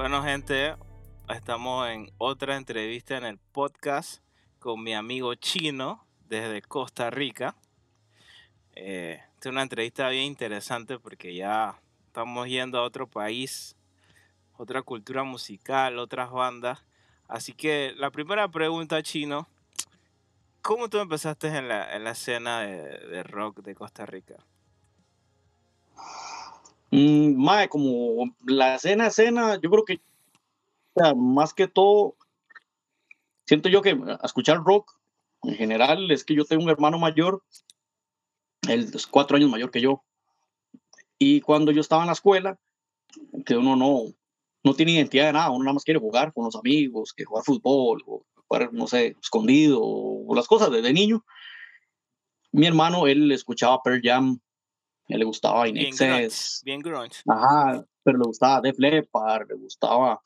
Bueno, gente, estamos en otra entrevista en el podcast con mi amigo chino desde Costa Rica. Eh, es una entrevista bien interesante porque ya estamos yendo a otro país, otra cultura musical, otras bandas. Así que la primera pregunta, chino, ¿cómo tú empezaste en la escena de, rock de Costa Rica? Mm, mae, como la escena, escena, yo creo que más que todo, siento yo que escuchar rock en general es que yo tengo un hermano mayor, él es cuatro años mayor que yo. Y cuando yo estaba en la escuela, que uno no, no tiene identidad de nada, uno nada más quiere jugar con los amigos, que jugar fútbol, o jugar, no sé, escondido, o, las cosas desde niño. Mi hermano, él escuchaba Pearl Jam, le gustaba In Bien grunge. Ajá, pero le gustaba Def Leppard, le gustaba,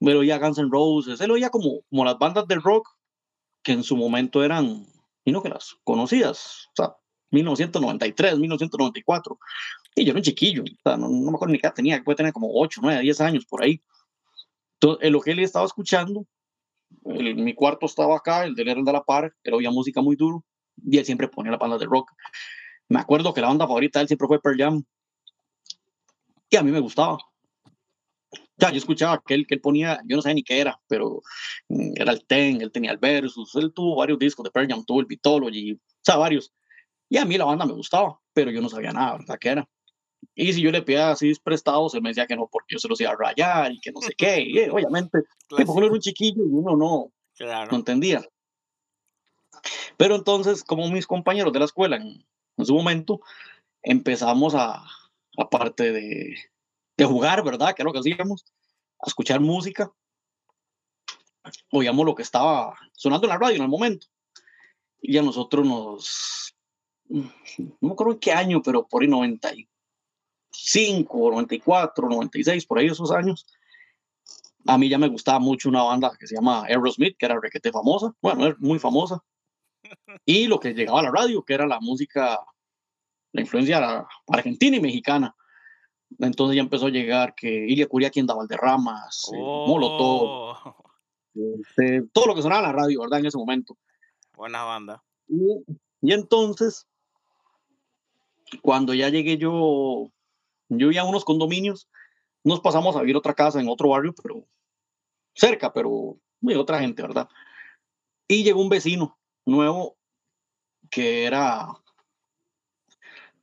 pero oía Guns N' Roses, él oía como, como las bandas de rock que en su momento eran, y no que las conocidas, o sea, 1993, 1994. Y yo era un chiquillo, o sea, no, me acuerdo ni qué tenía, puede tener como 8, 9, 10 años por ahí. Entonces, lo que él estaba escuchando, mi cuarto estaba acá, el de él era el de la par, él oía música muy duro, y él siempre ponía la banda de rock. Me acuerdo que la banda favorita de él siempre fue Pearl Jam, y a mí me gustaba. Ya, yo escuchaba que él, que él ponía, yo no sé ni qué era, pero mm, era el Ten, él tenía el Versus, él tuvo varios discos de Pearl Jam, tuvo el Vitology, o sea, varios. Y a mí la banda me gustaba, pero yo no sabía nada, ¿verdad? ¿Qué era? Y si yo le pedía así prestados, él me decía que no, porque yo se los iba a rayar y que no sé qué. Y, eh, obviamente, uno era un chiquillo y uno no, no entendía. Pero entonces, como mis compañeros de la escuela en, en su momento, empezamos a, aparte de, de jugar, ¿verdad? Que es lo que hacíamos, a escuchar música. Oíamos lo que estaba sonando en la radio en el momento. Y a nosotros nos, no me acuerdo en qué año, pero por ahí 95, 94, 96, por ahí esos años, a mí ya me gustaba mucho una banda que se llama Aerosmith, que era requete famosa, bueno, es muy famosa, y lo que llegaba a la radio, que era la música, la influencia argentina y mexicana. Entonces ya empezó a llegar que Ilia Curia, quien daba Valderramas, eh, oh. Molotov, este, todo lo que sonaba en la radio, ¿verdad? En ese momento. Buena banda. y entonces cuando ya llegué yo, yo ya a unos condominios, nos pasamos a vivir otra casa en otro barrio, pero cerca, pero de otra gente, ¿verdad? Y llegó un vecino nuevo que era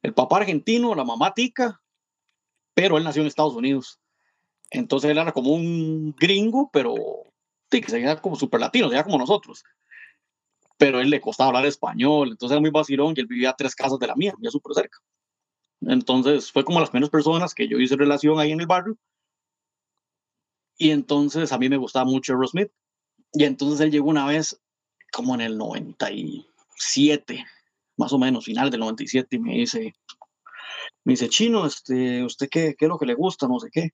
el papá argentino, la mamá tica, pero él nació en Estados Unidos. Entonces él era como un gringo, pero sí, que se como super latino, se como nosotros pero él le costaba hablar español, entonces era muy vacilón y él vivía a tres casas de la mía, ya súper cerca. Entonces fue como las primeras personas que yo hice relación ahí en el barrio. Y entonces a mí me gustaba mucho Aerosmith. Y entonces él llegó una vez, como en el 97, más o menos, final del 97, y me dice, me dice, Chino, este, ¿usted qué, qué es lo que le gusta? No sé qué.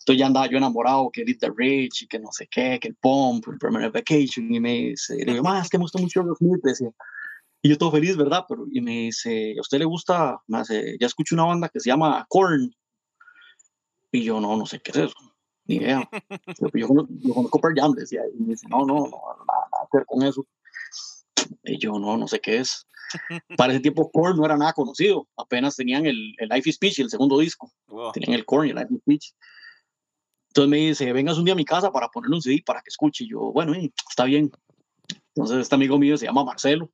Entonces ya andaba yo enamorado, que Did the Rich y que no sé qué, que el Pump, el Permanent Vacation. Y me dice, le digo, más que me gusta mucho los decía. Y yo todo feliz, ¿verdad? Pero, y me dice, ¿a usted le gusta? Me hace, ya escuché una banda que se llama Korn. Y yo, no, no sé qué es eso. Ni idea. yo, yo, yo conozco Pearl Jam, decía. Y me dice, no, no, no, nada, nada que ver con eso. Y yo, no, no sé qué es. Para ese tiempo, Korn no era nada conocido. Apenas tenían el, el Life is Speech, el segundo disco. Tenían el Korn y el Life is Speech. Entonces me dice, vengas un día a mi casa para ponerle un CD para que escuche. Y yo, bueno, está bien. Entonces este amigo mío se llama Marcelo.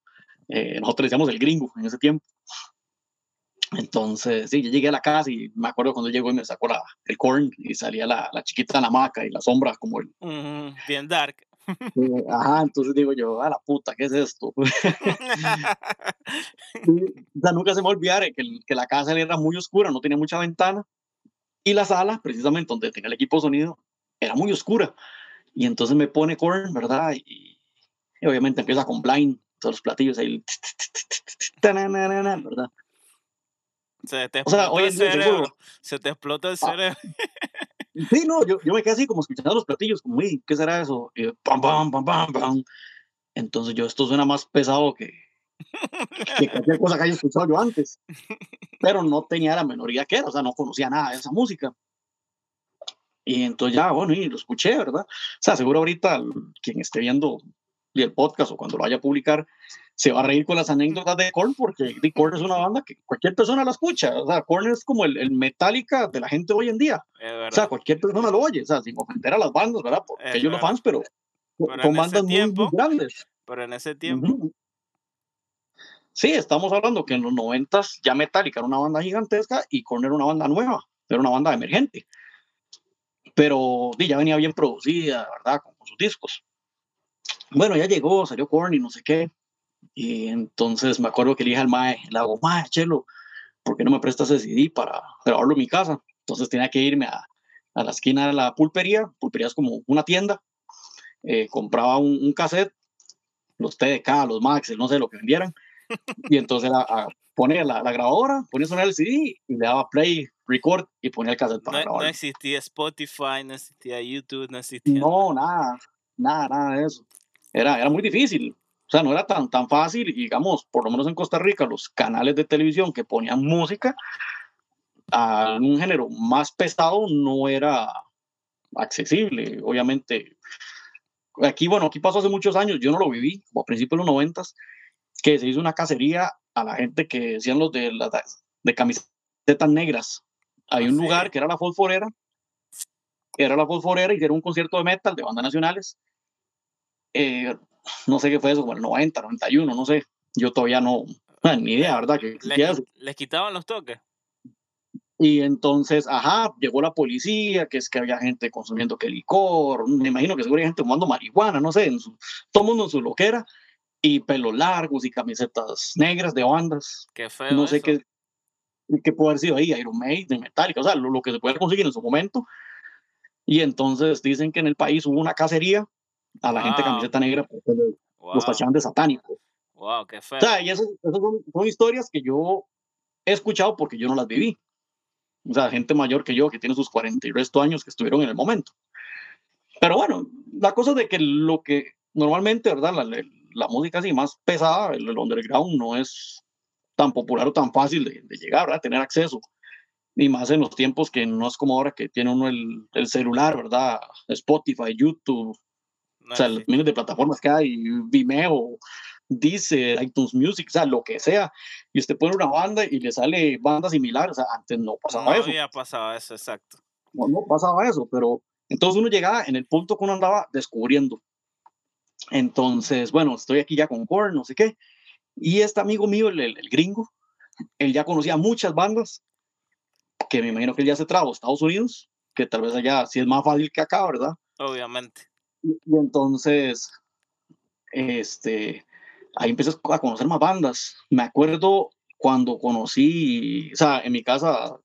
Eh, nosotros decíamos el gringo en ese tiempo. Entonces, sí, yo llegué a la casa y me acuerdo cuando llegó y me sacó la, el corn y salía la, la chiquita en la hamaca y la sombra como el... bien dark. Ajá, entonces digo yo, a la puta, ¿qué es esto? o sea, nunca se me olvidara que, que la casa era muy oscura, no tenía mucha ventana y la sala, precisamente donde tenía el equipo de sonido, era muy oscura. Y entonces me pone Korn, ¿verdad? Y, obviamente empieza con Blind, todos los platillos ahí. ¿Verdad? Se te explota el cerebro. Se te explota el cerebro. Sí, no, yo, yo me quedé así como escuchando los platillos, como, uy, ¿qué será eso? Y pam, pam, pam, pam, pam. Entonces yo, esto suena más pesado que, que cualquier cosa que haya escuchado yo antes. Pero no tenía la menoría que era, o sea, no conocía nada de esa música. Y entonces ya, bueno, y lo escuché, ¿verdad? O sea, seguro ahorita quien esté viendo el podcast o cuando lo vaya a publicar, se va a reír con las anécdotas de Korn porque The Korn es una banda que cualquier persona la escucha. O sea, Korn es como el, el Metallica de la gente hoy en día. O sea, cualquier persona lo oye, o sea, sin ofender a las bandas, ¿verdad? Porque ellos los fans, pero, con bandas muy, grandes. Pero en ese tiempo. Sí, estamos hablando que en los noventas ya Metallica era una banda gigantesca y Korn era una banda nueva, era una banda emergente. Pero ya venía bien producida, ¿verdad? Con, sus discos. Bueno, ya llegó, salió Korn y no sé qué. Y entonces me acuerdo que le dije al mae, le hago, mae, chelo, ¿por qué no me prestas ese CD para grabarlo en mi casa? Entonces tenía que irme a, a la esquina de la pulpería, pulpería es como una tienda, eh, compraba un, cassette, los TDK, los Max, no sé, lo que vendieran, y entonces a, ponía la, la, grabadora, ponía sonar el CD y le daba play, record y ponía el cassette para no, grabar. No existía Spotify, no existía YouTube, no existía. No, nada, nada, nada de eso. Era, era muy difícil. O sea, no era tan, tan fácil, y digamos, por lo menos en Costa Rica, los canales de televisión que ponían música a un género más pesado no era accesible. Obviamente, aquí, bueno, aquí pasó hace muchos años, yo no lo viví, como a principios de los noventas, que se hizo una cacería a la gente que decían los de, las de camisetas negras. Hay un lugar que era la Fosforera, era la Fosforera y era un concierto de metal de bandas nacionales. Eh, no sé qué fue eso, como el 90, 91, no sé. Yo todavía no, ni idea, ¿verdad? Que, les, les quitaban los toques. Y entonces, ajá, llegó la policía, que es que había gente consumiendo que licor, me imagino que seguro hay gente tomando marihuana, no sé, en su, todo mundo en su loquera, y pelos largos y camisetas negras de bandas. Qué feo. No sé qué, qué puede haber sido ahí, Iron Maiden, Metallica, o sea, lo, que se puede conseguir en su momento. Y entonces dicen que en el país hubo una cacería a la gente camiseta negra porque los tachaban de satánicos. Wow, qué feo. O sea, y esas, son, son historias que yo he escuchado porque yo no las viví o sea, gente mayor que yo, que tiene sus 40 y resto años que estuvieron en el momento. Pero bueno, la cosa de que lo que normalmente, ¿verdad? La, la música así más pesada, el, underground, no es tan popular o tan fácil de, llegar, ¿verdad? Tener acceso. Ni más en los tiempos que no es como ahora que tiene uno el, el celular, ¿verdad? Spotify, YouTube, o sea, los miles de plataformas que hay, Vimeo, dice iTunes Music, o sea, lo que sea, y usted pone una banda y le sale banda similar, o sea, antes no pasaba eso. No había pasado eso, exacto. No, no pasaba eso, pero entonces uno llegaba en el punto que uno andaba descubriendo. Entonces, bueno, estoy aquí ya con Korn, no sé qué, y este amigo mío, el, el, gringo, él ya conocía muchas bandas, que me imagino que él ya se trajo a Estados Unidos, que tal vez allá sí es más fácil que acá, ¿verdad? Obviamente. Y, y entonces, este, ahí empecé a conocer más bandas. Me acuerdo cuando conocí, o sea, en mi casa,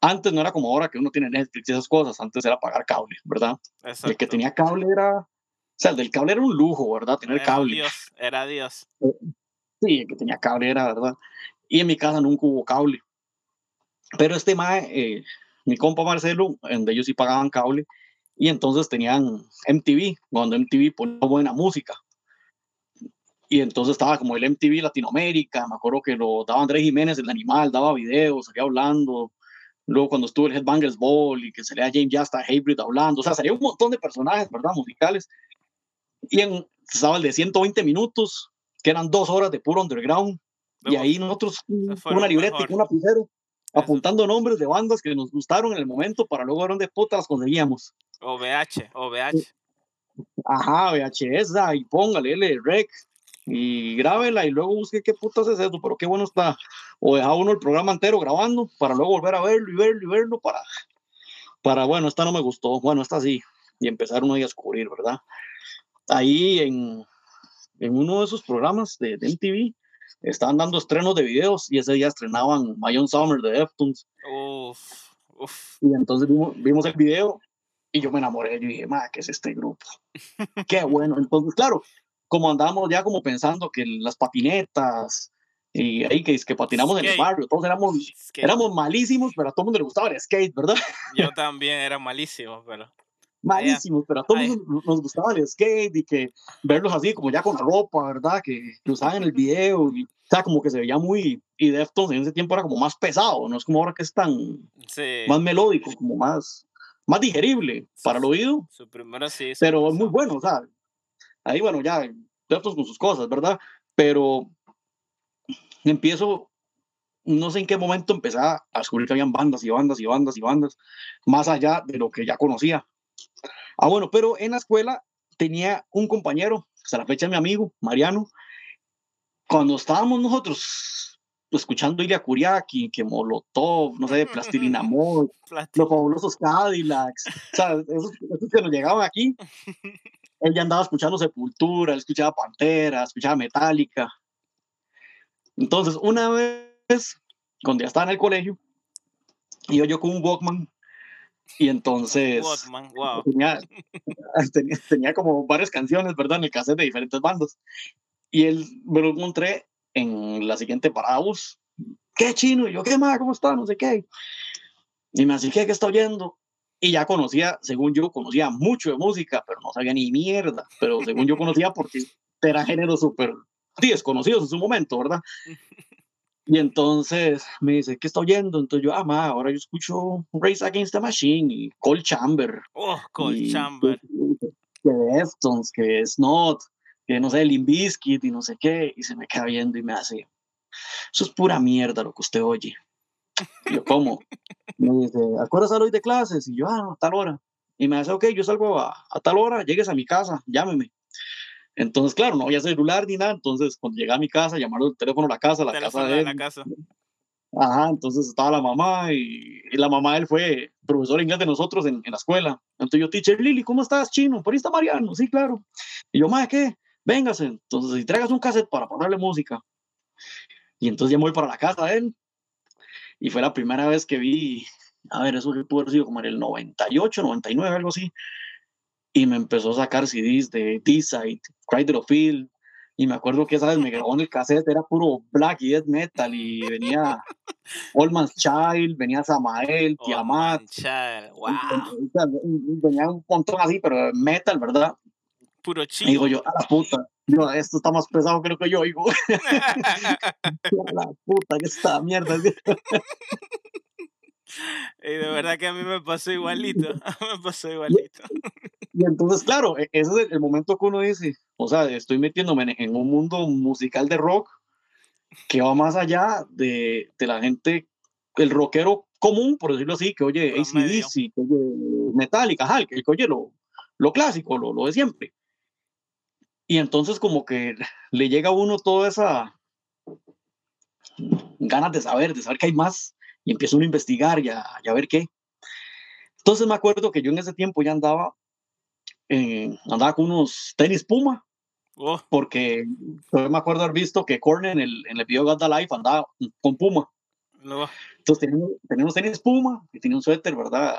antes no era como ahora que uno tiene Netflix y esas cosas, antes era pagar cable, ¿verdad? El que tenía cable era, o sea, el del cable era un lujo, ¿verdad? Tener era cable. Dios, era Dios. Eh, sí, el que tenía cable era, ¿verdad? Y en mi casa nunca hubo cable. Pero este mae, eh, mi compa Marcelo, donde ellos sí pagaban cable, y entonces tenían MTV, cuando MTV ponía buena música. Y entonces estaba como el MTV Latinoamérica, me acuerdo que lo daba Andrés Jiménez, el animal, daba videos, salía hablando, luego cuando estuvo el Headbangers Ball y que salía James Jasta Hybrid hablando, o sea, salía un montón de personajes, ¿verdad? Musicales, y en, estaba el de 120 minutos, que eran dos horas de puro underground, y ahí nosotros, una libreta y un lapicero, apuntando nombres de bandas que nos gustaron en el momento para luego ver dónde putas las conseguíamos. O VH, o VH. Ajá, VHS, y póngale, L, rec, y grábela y luego busque qué putas es eso, pero qué bueno está. O deja uno el programa entero grabando para luego volver a verlo y verlo y verlo para, para bueno, esta no me gustó, bueno, esta sí, y empezar uno a descubrir, ¿verdad? Ahí en, en uno de esos programas de, de MTV estaban dando estrenos de videos y ese día estrenaban Mayon Summer de Deftones. Uf, uf. Y entonces vimos, vimos el video y yo me enamoré, yo dije, ma, ¿qué es este grupo? Qué bueno. Entonces, claro, como andábamos ya como pensando que las patinetas y ahí que, que patinamos en el barrio, todos éramos, éramos malísimos, pero a todo el mundo le gustaba el skate, ¿verdad? Yo también era malísimo, pero... Malísimos, pero a todos nos gustaba el skate y que verlos así como ya con la ropa, ¿verdad? Que, que usaban en el video, y, o sea, como que se veía muy... Y Deftones en ese tiempo era como más pesado, no es como ahora que es tan... Sí. Más melódico, como más más digerible para el oído. Su primero sí. Pero es muy bueno, o sea, ahí bueno, ya, Deftones con sus cosas, ¿verdad? Pero empiezo, no sé en qué momento empecé a descubrir que habían bandas y bandas y bandas y bandas, más allá de lo que ya conocía. Ah, bueno, pero en la escuela tenía un compañero, hasta la fecha mi amigo, Mariano, cuando estábamos nosotros escuchando Ilya Kuriaki, que Molotov, no sé, Plastilina Amor, los fabulosos Cadillacs, o sea, esos, que nos llegaban aquí, él ya andaba escuchando Sepultura, él escuchaba Pantera, escuchaba Metallica. Entonces, una vez, cuando ya estaba en el colegio, iba yo con un Walkman y entonces tenía, tenía, como varias canciones, ¿verdad? En el cassette de diferentes bandas. Y él me lo encontré en la siguiente parada bus. ¿Qué chino? Y yo, ¿qué más? ¿Cómo está? No sé qué. Y me así, ¿qué, qué está oyendo? Y ya conocía, según yo, conocía mucho de música, pero no sabía ni mierda. Pero según yo conocía porque era género súper desconocidos en su momento, ¿verdad? Y entonces me dice, ¿qué está oyendo? Entonces yo, ah, ma, ahora yo escucho Race Against the Machine y Cold Chamber. Oh, Cold Chamber. Que Deftones, que Snot, que no sé, Limbiskit y no sé qué. Y se me queda viendo y me hace, eso es pura mierda lo que usted oye. Y yo, ¿cómo? Me dice, ¿acuerdas a hoy de clases? Y yo, ah, a tal hora. Y me dice, ok, yo salgo a, a tal hora, llegues a mi casa, llámeme. Entonces, claro, no había celular ni nada. Entonces, cuando llegué a mi casa, llamaron el teléfono a la casa, la casa de él. La casa. Ajá, entonces estaba la mamá y, la mamá de él fue profesor inglés de nosotros en, en, la escuela. Entonces yo, teacher Lili, ¿cómo estás, chino? Por ahí está Mariano, sí, claro. Y yo, madre, ¿qué? Véngase. Entonces, si traigas un cassette para ponerle música. Y entonces ya me voy para la casa de él. Y fue la primera vez que vi, a ver, eso pudo haber sido como en el 98, 99, algo así y me empezó a sacar CDs de D-Side, Field, y me acuerdo que esa vez me grabó en el cassette, era puro black y death metal, y venía Old Man's Child, venía Samael, Tiamat. wow. Venía un montón así, pero metal, ¿verdad? Puro chido. Digo yo, a la puta, no, esto está más pesado que lo que yo oigo. a la puta, que esta mierda. Y de verdad que a mí me pasó igualito, me pasó igualito. Y entonces, claro, e, ese es el momento que uno dice, o sea, estoy metiéndome en un mundo musical de rock que va más allá de, de la gente, el rockero común, por decirlo así, que oye ACDC, que oye Metallica, ajá, que, oye lo, lo clásico, lo, lo de siempre. Y entonces como que le llega a uno toda esa ganas de saber, de saber que hay más, y empieza uno a investigar y a, y a ver qué. Entonces me acuerdo que yo en ese tiempo ya andaba eh, andaba con unos tenis Puma, oh. porque yo me acuerdo haber visto que Korn en el, en el video God the Life andaba con Puma. Entonces tenía, tenía, unos tenis Puma y tenía un suéter, ¿verdad?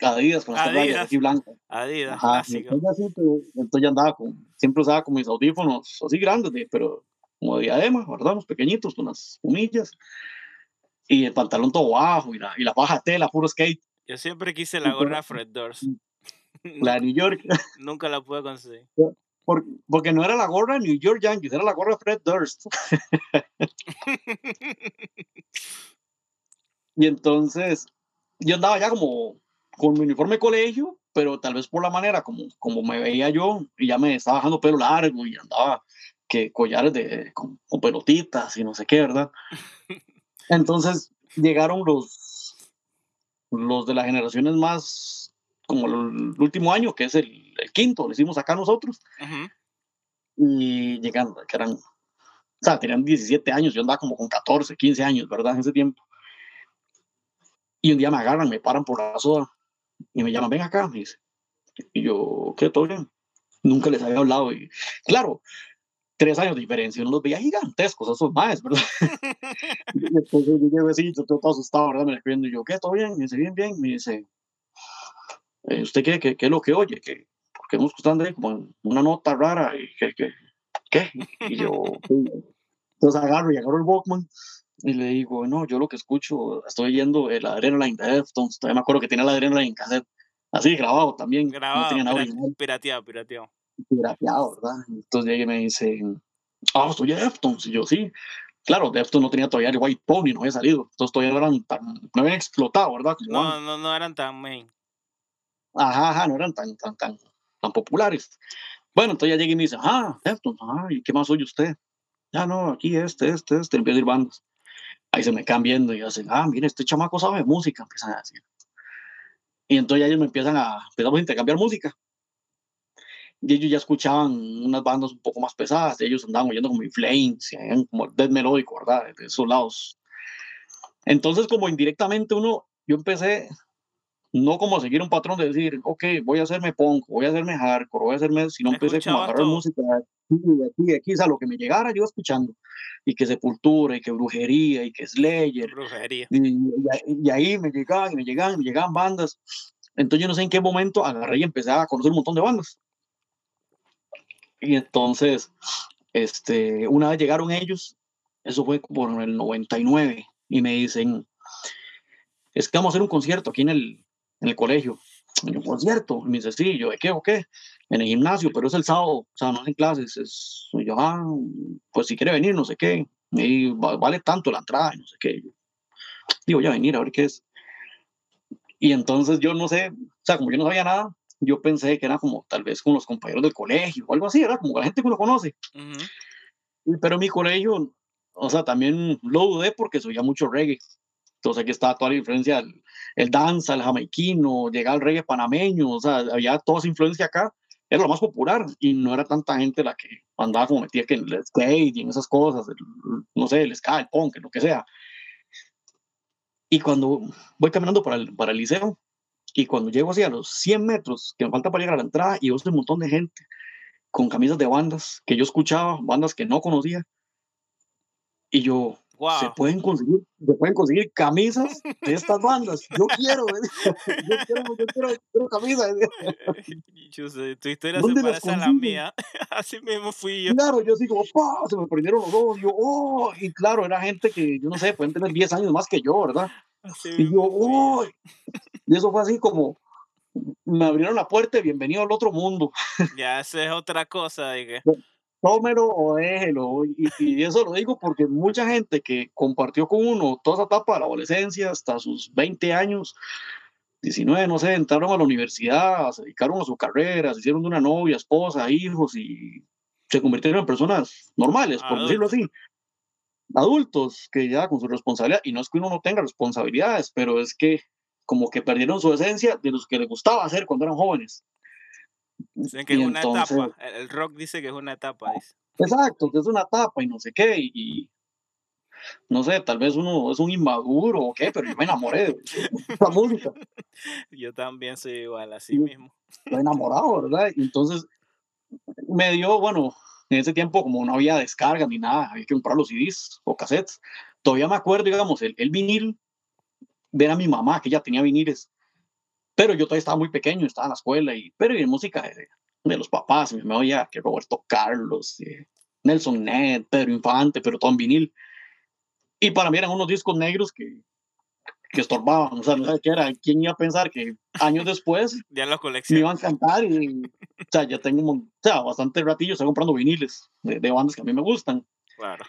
Adidas con las rayas así blancas. Adidas, entonces, entonces, ya andaba con, siempre usaba con mis audífonos así grandes, pero como de diadema, ¿verdad? Unos pequeñitos con las humillas. Y el pantalón todo bajo y la, y la baja tela, puro skate. Yo siempre quise la gorra Fred Doors. La de New York. Nunca la pude conseguir. porque no era la gorra New York Yankees, era la gorra Fred Durst. y entonces yo andaba ya como con mi uniforme de colegio, pero tal vez por la manera como, como me veía yo, y ya me estaba dejando pelo largo y andaba que collares de, con, con pelotitas y no sé qué, ¿verdad? Entonces llegaron los, los de las generaciones más como el, último año, que es el, quinto, lo hicimos acá nosotros. Y llegando, que eran, o sea, tenían 17 años, yo andaba como con 14, 15 años, ¿verdad? En ese tiempo. Y un día me agarran, me paran por la soda y me llaman, ven acá, me dice. Y yo, ¿qué? ¿Todo bien? Nunca les había hablado. Y claro, tres años de diferencia, uno los veía gigantescos, esos más, ¿verdad? entonces yo llegué así, yo todo asustado, ¿verdad? Me escribiendo, y yo, ¿qué? ¿Todo bien? Me dice, bien, bien. Me dice, eh, ¿usted cree que, es lo que oye? Que, porque hemos escuchando como una nota rara y que, que ¿qué? Y yo, entonces agarro y agarro el Walkman y le digo, no, yo lo que escucho, estoy oyendo el Adrenaline de Deftones, todavía me acuerdo que tenía la Adrenaline en cassette, así grabado también. Grabado, no pirateado, pirateado. Pirateado, ¿verdad? Entonces llega y me dice, ah, soy Deftones, y yo sí. claro, Deftones no tenía todavía el White Pony, no había salido, entonces todavía no eran tan, no habían explotado, ¿verdad? no, no, no eran tan main. Ajá, ajá, no eran tan, tan, tan, tan populares. Bueno, entonces ya llegué y me dice, ah, Deftones, ah, ¿y qué más oye usted? Ya no, aquí este, este, este, empiezo a ir bandas. Ahí se me quedan viendo y hacen, ah, mire, este chamaco sabe música, empiezan a decir. Y entonces ya ellos me empiezan a, empezamos a intercambiar música. Y ellos ya escuchaban unas bandas un poco más pesadas, ellos andaban oyendo como Flames, como Dead Melódico, ¿verdad? De esos lados. Entonces, como indirectamente uno, yo empecé no como seguir un patrón de decir, ok, voy a hacerme punk, voy a hacerme hardcore, voy a hacerme, sino empecé como a agarrar música de aquí, de aquí, o sea, lo que me llegara yo escuchando, y que Sepultura, y que Brujería, y que Slayer, Brujería. Y, ahí me llegaban, y me llegaban, me llegaban bandas, entonces yo no sé en qué momento agarré y empecé a conocer un montón de bandas. Y entonces, este, una vez llegaron ellos, eso fue por el 99, y me dicen, es que vamos a hacer un concierto aquí en el, en el colegio. Y yo, concierto. Y me dice, sí, yo, ¿de qué o qué? En el gimnasio, pero es el sábado, o sea, no hacen clases. Es, y yo, ah, pues si quiere venir, no sé qué. Y vale tanto la entrada, no sé qué. digo, ya venir a ver qué es. Y entonces yo no sé, o sea, como yo no sabía nada, yo pensé que era como tal vez con los compañeros del colegio o algo así, era como la gente que uno conoce. Pero en mi colegio, o sea, también lo dudé porque se oía mucho reggae. Entonces aquí estaba toda la influencia el danza, el jamaiquino, llegaba el reggae panameño, o sea, había toda esa influencia acá, era lo más popular y no era tanta gente la que andaba como metida que en el skate y en esas cosas, no sé, el ska, el punk, lo que sea. Y cuando voy caminando para el, para el liceo y cuando llego así a los 100 metros que me falta para llegar a la entrada y veo un montón de gente con camisas de bandas que yo escuchaba, bandas que no conocía, y yo, se pueden conseguir, se pueden conseguir camisas de estas bandas. Yo quiero, yo quiero, yo quiero, quiero camisas. Yo sé, tu historia se parece a la mía. Así mismo fui yo. Claro, yo digo, ¡pah! se me prendieron los ojos. Yo, oh, y claro, era gente que, yo no sé, pueden tener 10 años más que yo, ¿verdad? Así y yo, oh, y eso fue así como, me abrieron la puerta y bienvenido al otro mundo. Ya, esa es otra cosa, dije tómelo o déjelo. Y, y, eso lo digo porque mucha gente que compartió con uno toda esa etapa de la adolescencia hasta sus 20 años, 19, no sé, entraron a la universidad, se dedicaron a su carrera, se hicieron de una novia, esposa, hijos y se convirtieron en personas normales, por decirlo así. Adultos que ya con su responsabilidad, y no es que uno no tenga responsabilidades, pero es que como que perdieron su esencia de los que les gustaba hacer cuando eran jóvenes. Dicen que es una etapa. El rock dice que es una etapa. Dice. Exacto, que es una etapa y no sé qué. Y, no sé, tal vez uno es un inmaduro o qué, pero yo me enamoré de esa música. Yo también soy igual, así mismo. Estoy enamorado, ¿verdad? Y entonces me dio, bueno, en ese tiempo como no había descarga ni nada, había que comprar los CDs o cassettes. Todavía me acuerdo, digamos, el, vinil, ver a mi mamá que ya tenía viniles pero yo todavía estaba muy pequeño, estaba en la escuela, y, pero y música de, de los papás, me oía que Roberto Carlos, Nelson Ned, Pedro Infante, pero todo en vinil. Y para mí eran unos discos negros que, que estorbaban, o sea, no sé qué era, quién iba a pensar que años después ya la me iban a cantar y, o sea, ya tengo, o sea, bastante ratillo, estoy comprando viniles de, de, bandas que a mí me gustan. Claro.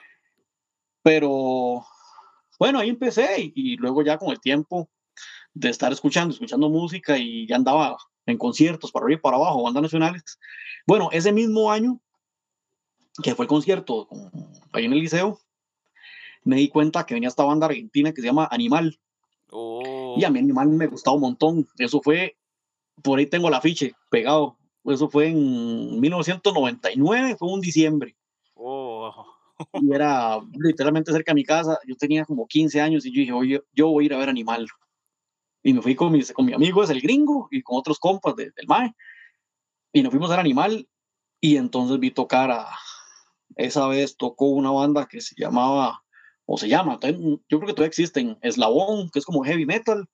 Pero, bueno, ahí empecé y, y luego ya con el tiempo, de estar escuchando, escuchando música y ya andaba en conciertos para arriba y para abajo, bandas nacionales. Bueno, ese mismo año que fue el concierto ahí en el liceo, me di cuenta que venía esta banda argentina que se llama Animal. Oh. Y a mí Animal me gustaba un montón. Eso fue, por ahí tengo el afiche pegado. Eso fue en 1999, fue un diciembre. Oh. Y era literalmente cerca de mi casa. Yo tenía como 15 años y yo dije, oye, yo voy a ir a ver Animal y me fui con mi, con mi amigo, es el gringo, y con otros compas del MAE, y nos fuimos al animal, y entonces vi tocar a, esa vez tocó una banda que se llamaba, o se llama, yo creo que todavía existen, Eslabón, que es como heavy metal,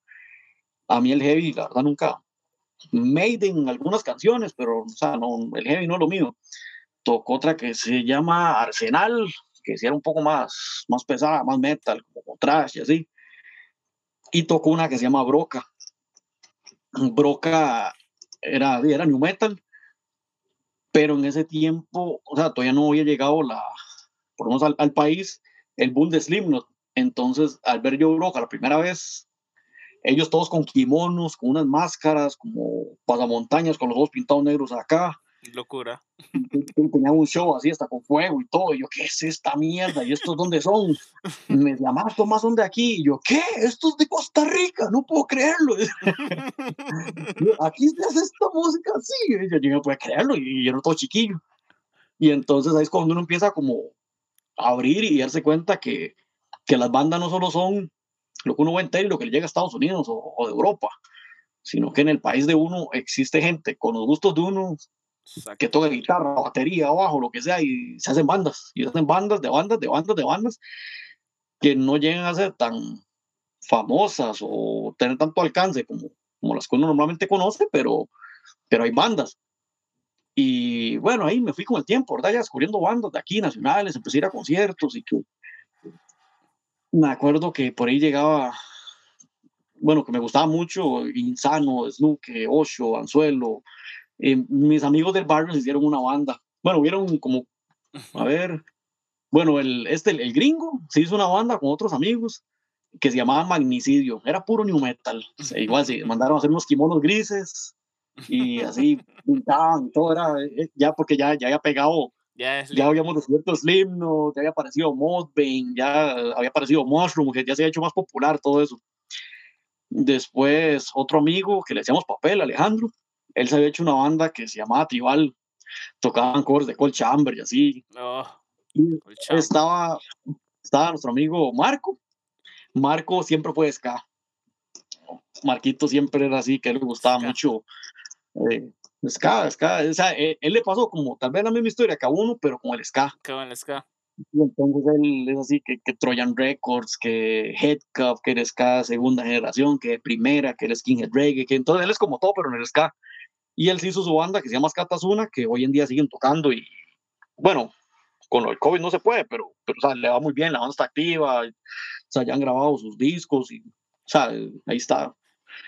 a mí el heavy, la verdad, nunca, Maiden, algunas canciones, pero, o sea, no, el heavy no es lo mío. Tocó otra que se llama Arsenal, que sí era un poco más, más pesada, más metal, como trash y así y tocó una que se llama Broca. Broca era, era new metal, pero en ese tiempo, o sea, todavía no había llegado la, por lo al, país, el de Slipknot. Entonces, al ver yo Broca la primera vez, ellos todos con kimonos, con unas máscaras, como pasamontañas, con los ojos pintados negros acá. Locura. Tenían un show así, hasta con fuego y todo. Y yo, ¿qué es esta mierda? ¿Y estos dónde son? me llamaban, Tomás, ¿son de aquí? Y yo, ¿qué? Estos de Costa Rica, no puedo creerlo. aquí se hace esta música así. Y yo, yo no puedo creerlo. Y yo era todo chiquillo. Y entonces ahí es cuando uno empieza como abrir y darse cuenta que, que las bandas no solo son lo que uno va a entender y lo que le llega a Estados Unidos o, de Europa, sino que en el país de uno existe gente con los gustos de uno que toca guitarra, batería, bajo, lo que sea, y se hacen bandas, y se hacen bandas de bandas, de bandas, de bandas, que no llegan a ser tan famosas o tener tanto alcance como, como las que uno normalmente conoce, pero, pero hay bandas. Y bueno, ahí me fui con el tiempo, ¿verdad? Ya descubriendo bandas de aquí, nacionales, empecé a ir a conciertos y que me acuerdo que por ahí llegaba, bueno, que me gustaba mucho Insano, Snuke, Osho, Anzuelo. Eh, mis amigos del barrio se hicieron una banda. Bueno, hubieron como, a ver, bueno, el, este, el, gringo se hizo una banda con otros amigos que se llamaba Magnicidio. Era puro new metal. igual se mandaron a hacer unos kimonos grises y así pintaban, todo era eh, ya porque ya, ya había pegado ya, habíamos descubierto Slim, no, ya había aparecido Modbane, ya había aparecido Mushroom, que ya se había hecho más popular todo eso. Después, otro amigo que le decíamos papel, Alejandro, él se había hecho una banda que se llamaba Tribal, tocaban covers de Cold Chamber y así. Oh, estaba, estaba nuestro amigo Marco. Marco siempre fue ska. Marquito siempre era así, que le gustaba mucho eh, Ska, ska, o sea, él, le pasó como tal vez la misma historia que a uno, pero con el ska. Con el ska. Y entonces él es así, que, que Trojan Records, que Headcuff, que era ska segunda generación, que primera, que era Skinhead Reggae, que entonces él es como todo, pero en el ska. Y él se hizo su banda que se llama Skatazuna, que hoy en día siguen tocando y, bueno, con el COVID no se puede, pero, pero o sea, le va muy bien, la banda está activa, o sea, ya han grabado sus discos y, o sea, ahí está.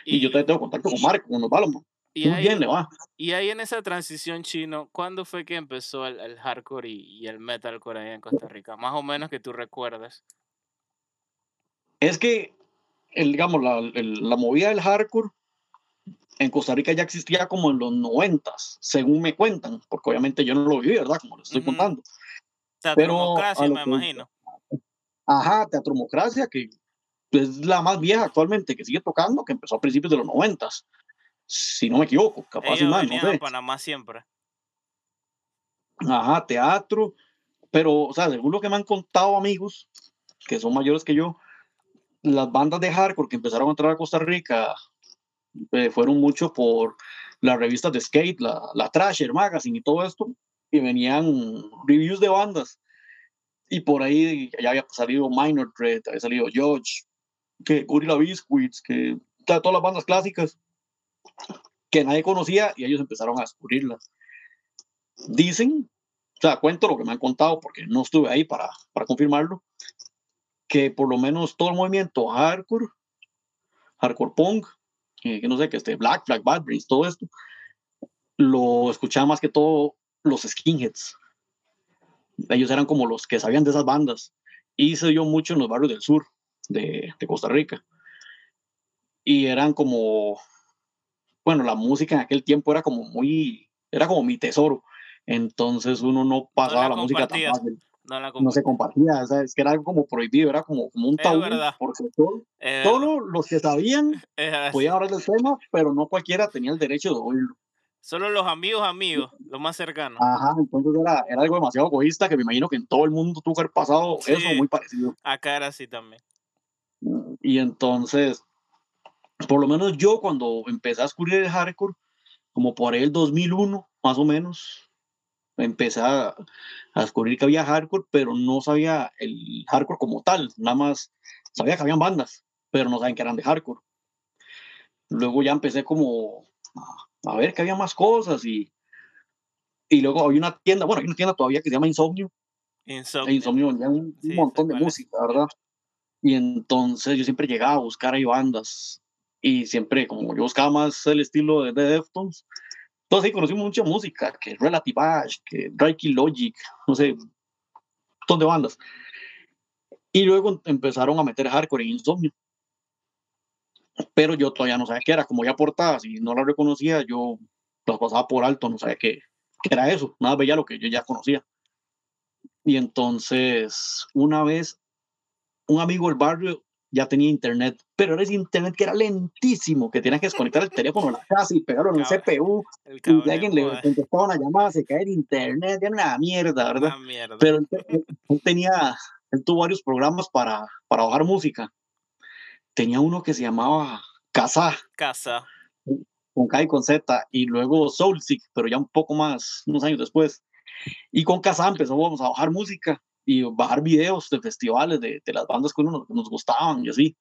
Y, yo también tengo contacto con Marco, con los Balomon. Y ahí, va. Y ahí en esa transición chino, ¿cuándo fue que empezó el, hardcore y, el metalcore ahí en Costa Rica? Más o menos que tú recuerdas. Es que, el, digamos, la, la movida del hardcore en Costa Rica ya existía como en los noventas, según me cuentan, porque obviamente yo no lo viví, ¿verdad? Como les estoy contando. Teatromocracia, me imagino. Ajá, Teatromocracia, que es la más vieja actualmente, que sigue tocando, que empezó a principios de los noventas si no me equivoco, capaz de más, no sé. Panamá siempre. Ajá, teatro, pero, o sea, según lo que me han contado amigos, que son mayores que yo, las bandas de hardcore que empezaron a entrar a Costa Rica eh, fueron mucho por las revistas de skate, la, la Trasher Magazine y todo esto, y venían reviews de bandas. Y por ahí ya había salido Minor Threat, había salido George, que Gorilla Biscuits, que todas las bandas clásicas que nadie conocía y ellos empezaron a descubrirlas. Dicen, o sea, cuento lo que me han contado porque no estuve ahí para, para confirmarlo, que por lo menos todo el movimiento hardcore, hardcore punk, que no sé, que este Black Flag, Bad Brains, todo esto, lo escuchaba más que todo los skinheads. Ellos eran como los que sabían de esas bandas y se dio mucho en los barrios del sur de, de Costa Rica. Y eran como bueno, la música en aquel tiempo era como muy, era como mi tesoro. Entonces uno no pasaba la, música tan fácil. No, se compartía, es que era algo como prohibido, era como, como un tabú, porque todos los que sabían podían hablar del tema, pero no cualquiera tenía el derecho de oírlo. Solo los amigos, amigos, los más cercanos. Ajá, entonces era, era algo demasiado egoísta que me imagino que en todo el mundo tuvo que haber pasado eso muy parecido. Acá era así también. Y entonces, por lo menos yo cuando empecé a descubrir el hardcore, como por el 2001, más o menos, empecé a, descubrir que había hardcore, pero no sabía el hardcore como tal, nada más sabía que habían bandas, pero no sabían que eran de hardcore. Luego ya empecé como a, ver que había más cosas y, y luego había una tienda, bueno, hay una tienda todavía que se llama Insomnio. Insomnio. Insomnio un, montón de música, ¿verdad? Y entonces yo siempre llegaba a buscar ahí bandas y siempre como yo buscaba más el estilo de, Deftones, entonces ahí conocí mucha música, que Relative Ash, que Drake Logic, no sé, un montón de bandas. Y luego empezaron a meter hardcore en insomnio. Pero yo todavía no sabía qué era, como ya portadas y no la reconocía, yo las pasaba por alto, no sabía qué, qué era eso, nada veía lo que yo ya conocía. Y entonces, una vez, un amigo del barrio ya tenía internet, pero era ese internet que era lentísimo, que tenías que desconectar el teléfono en la casa y pegarlo en el CPU, y alguien le contestaba una llamada, se cae el internet, era una mierda, ¿verdad? Pero él, tenía, él tuvo varios programas para, para bajar música. Tenía uno que se llamaba Casa. Casa. Con K y con Z, y luego Soulseek, pero ya un poco más, unos años después. Y con Casa empezamos a bajar música y bajar videos de festivales de, de las bandas que uno nos, gustaban y así.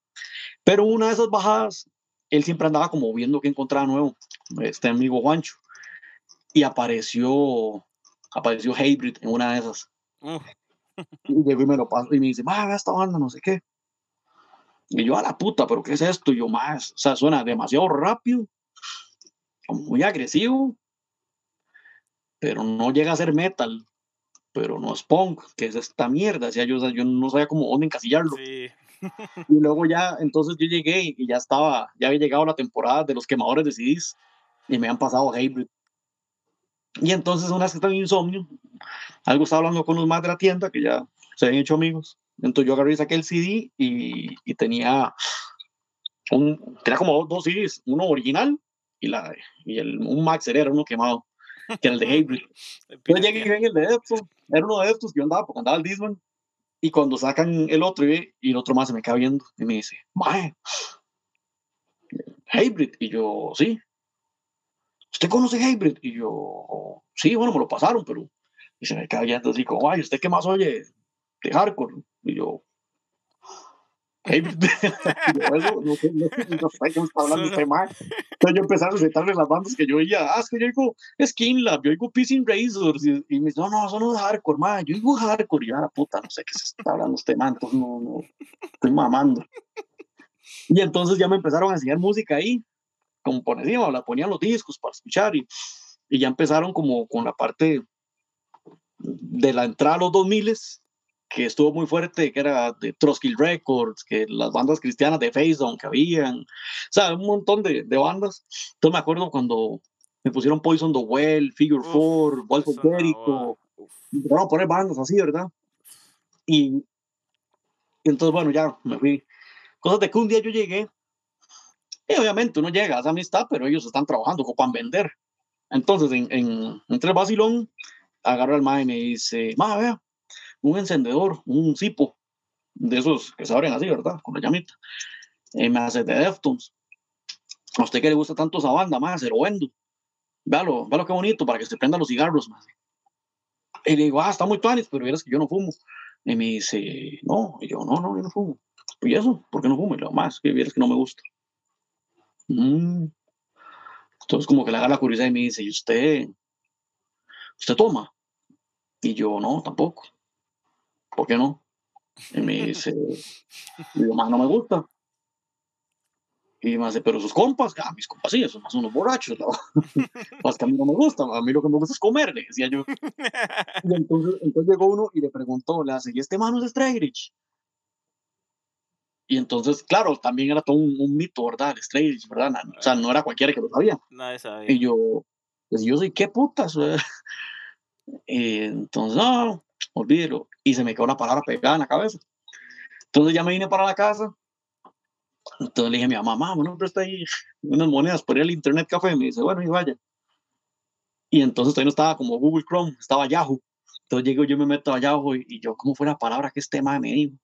Pero una de esas bajadas, él siempre andaba como viendo qué encontraba nuevo, este amigo Juancho, y apareció, apareció Hybrid en una de esas. y llegó y me lo pasó y me dice, va, esta banda, no sé qué. Y yo, a la puta, pero ¿qué es esto? Y yo, más, o sea, suena demasiado rápido, muy agresivo, pero no llega a ser metal pero no es punk, que es esta mierda. O sea, yo, yo no sabía cómo dónde encasillarlo. y luego ya, entonces yo llegué y ya estaba, ya había llegado la temporada de los quemadores de CDs y me han pasado Hybrid. Y entonces, una vez que estaba en insomnio, algo estaba hablando con los más de la tienda que ya se habían hecho amigos. Entonces yo agarré y saqué el CD y, y tenía, un, tenía como dos CDs, uno original y, la, y el, un Maxer era uno quemado que era el de Hybrid. Yo llegué y vi el de Deftones, era uno de Deftones que yo andaba porque andaba el Disman, y cuando sacan el otro y, el otro más se me queda viendo y me dice, mae, Hybrid, y yo, sí. ¿Usted conoce Hybrid? Y yo, sí, bueno, me lo pasaron, pero y se me queda viendo así como, ay, ¿usted qué más oye de hardcore? Y yo, Entonces yo empecé a recetarle las bandas que yo oía. Ah, es que yo digo Skinlab, yo digo Pissing Razors. Y, me dice, no, no, eso no es hardcore, man. Yo digo hardcore. Y yo, la ah, puta, no sé qué se está hablando este man. Entonces, no, no, estoy mamando. Y entonces ya me empezaron a enseñar música ahí, como por encima, la ponían los discos para escuchar. Y, y ya empezaron como con la parte de la entrada a los 2000 que estuvo muy fuerte, que era de Troskill Records, que las bandas cristianas de Face que habían, o sea, un montón de, de bandas. Entonces me acuerdo cuando me pusieron Poison the Well, Figure Four, Wolf of Jericho, a poner bandas así, ¿verdad? Y, y, entonces, bueno, ya me fui. Cosas de que un día yo llegué, y obviamente uno llega a esa amistad, pero ellos están trabajando, ocupan vender. Entonces, en, en, entre el vacilón, agarro al ma y me dice, ma, vea, un encendedor, un cipo, de esos que se abren así, ¿verdad? Con la llamita. Eh, me hace de Deftones. A usted que le gusta tanto esa banda, más, se lo vendo. Véalo, véalo qué bonito para que se prendan los cigarros, más. Y le digo, ah, está muy tuanis, pero vieras que yo no fumo. Y me dice, no, y yo, no, no, yo no fumo. ¿Y eso? ¿Por qué no fumo? Y le digo, más, que vieras que no me gusta. Mm. Entonces, como que le haga la curiosidad y me dice, ¿y usted? ¿Usted toma? Y yo, no, tampoco. ¿Por qué no? Y me dice, digo, más no me gusta. Y me dice, pero sus compas, ah, mis compas sí, son más unos borrachos, ¿no? Pues que a mí no me gusta, a mí lo que me gusta es comer, le decía yo. Y entonces, entonces llegó uno y le preguntó, le hace, ¿y este mano es Strayrich? Y entonces, claro, también era todo un, mito, ¿verdad? El Strayrich, ¿verdad? O sea, no era cualquiera que lo sabía. Nadie sabía. Y yo, pues yo soy, ¿qué putas? Y entonces, no, olvídelo. Y se me quedó una palabra pegada en la cabeza. Entonces ya me vine para la casa. Entonces le dije a mi mamá, mamá, bueno, presta ahí unas monedas por ir al internet café. Y me dice, bueno, y vaya. Y entonces todavía no estaba como Google Chrome, estaba Yahoo. Entonces llego, yo me meto a Yahoo y, yo, ¿cómo fue la palabra que este madre me dijo?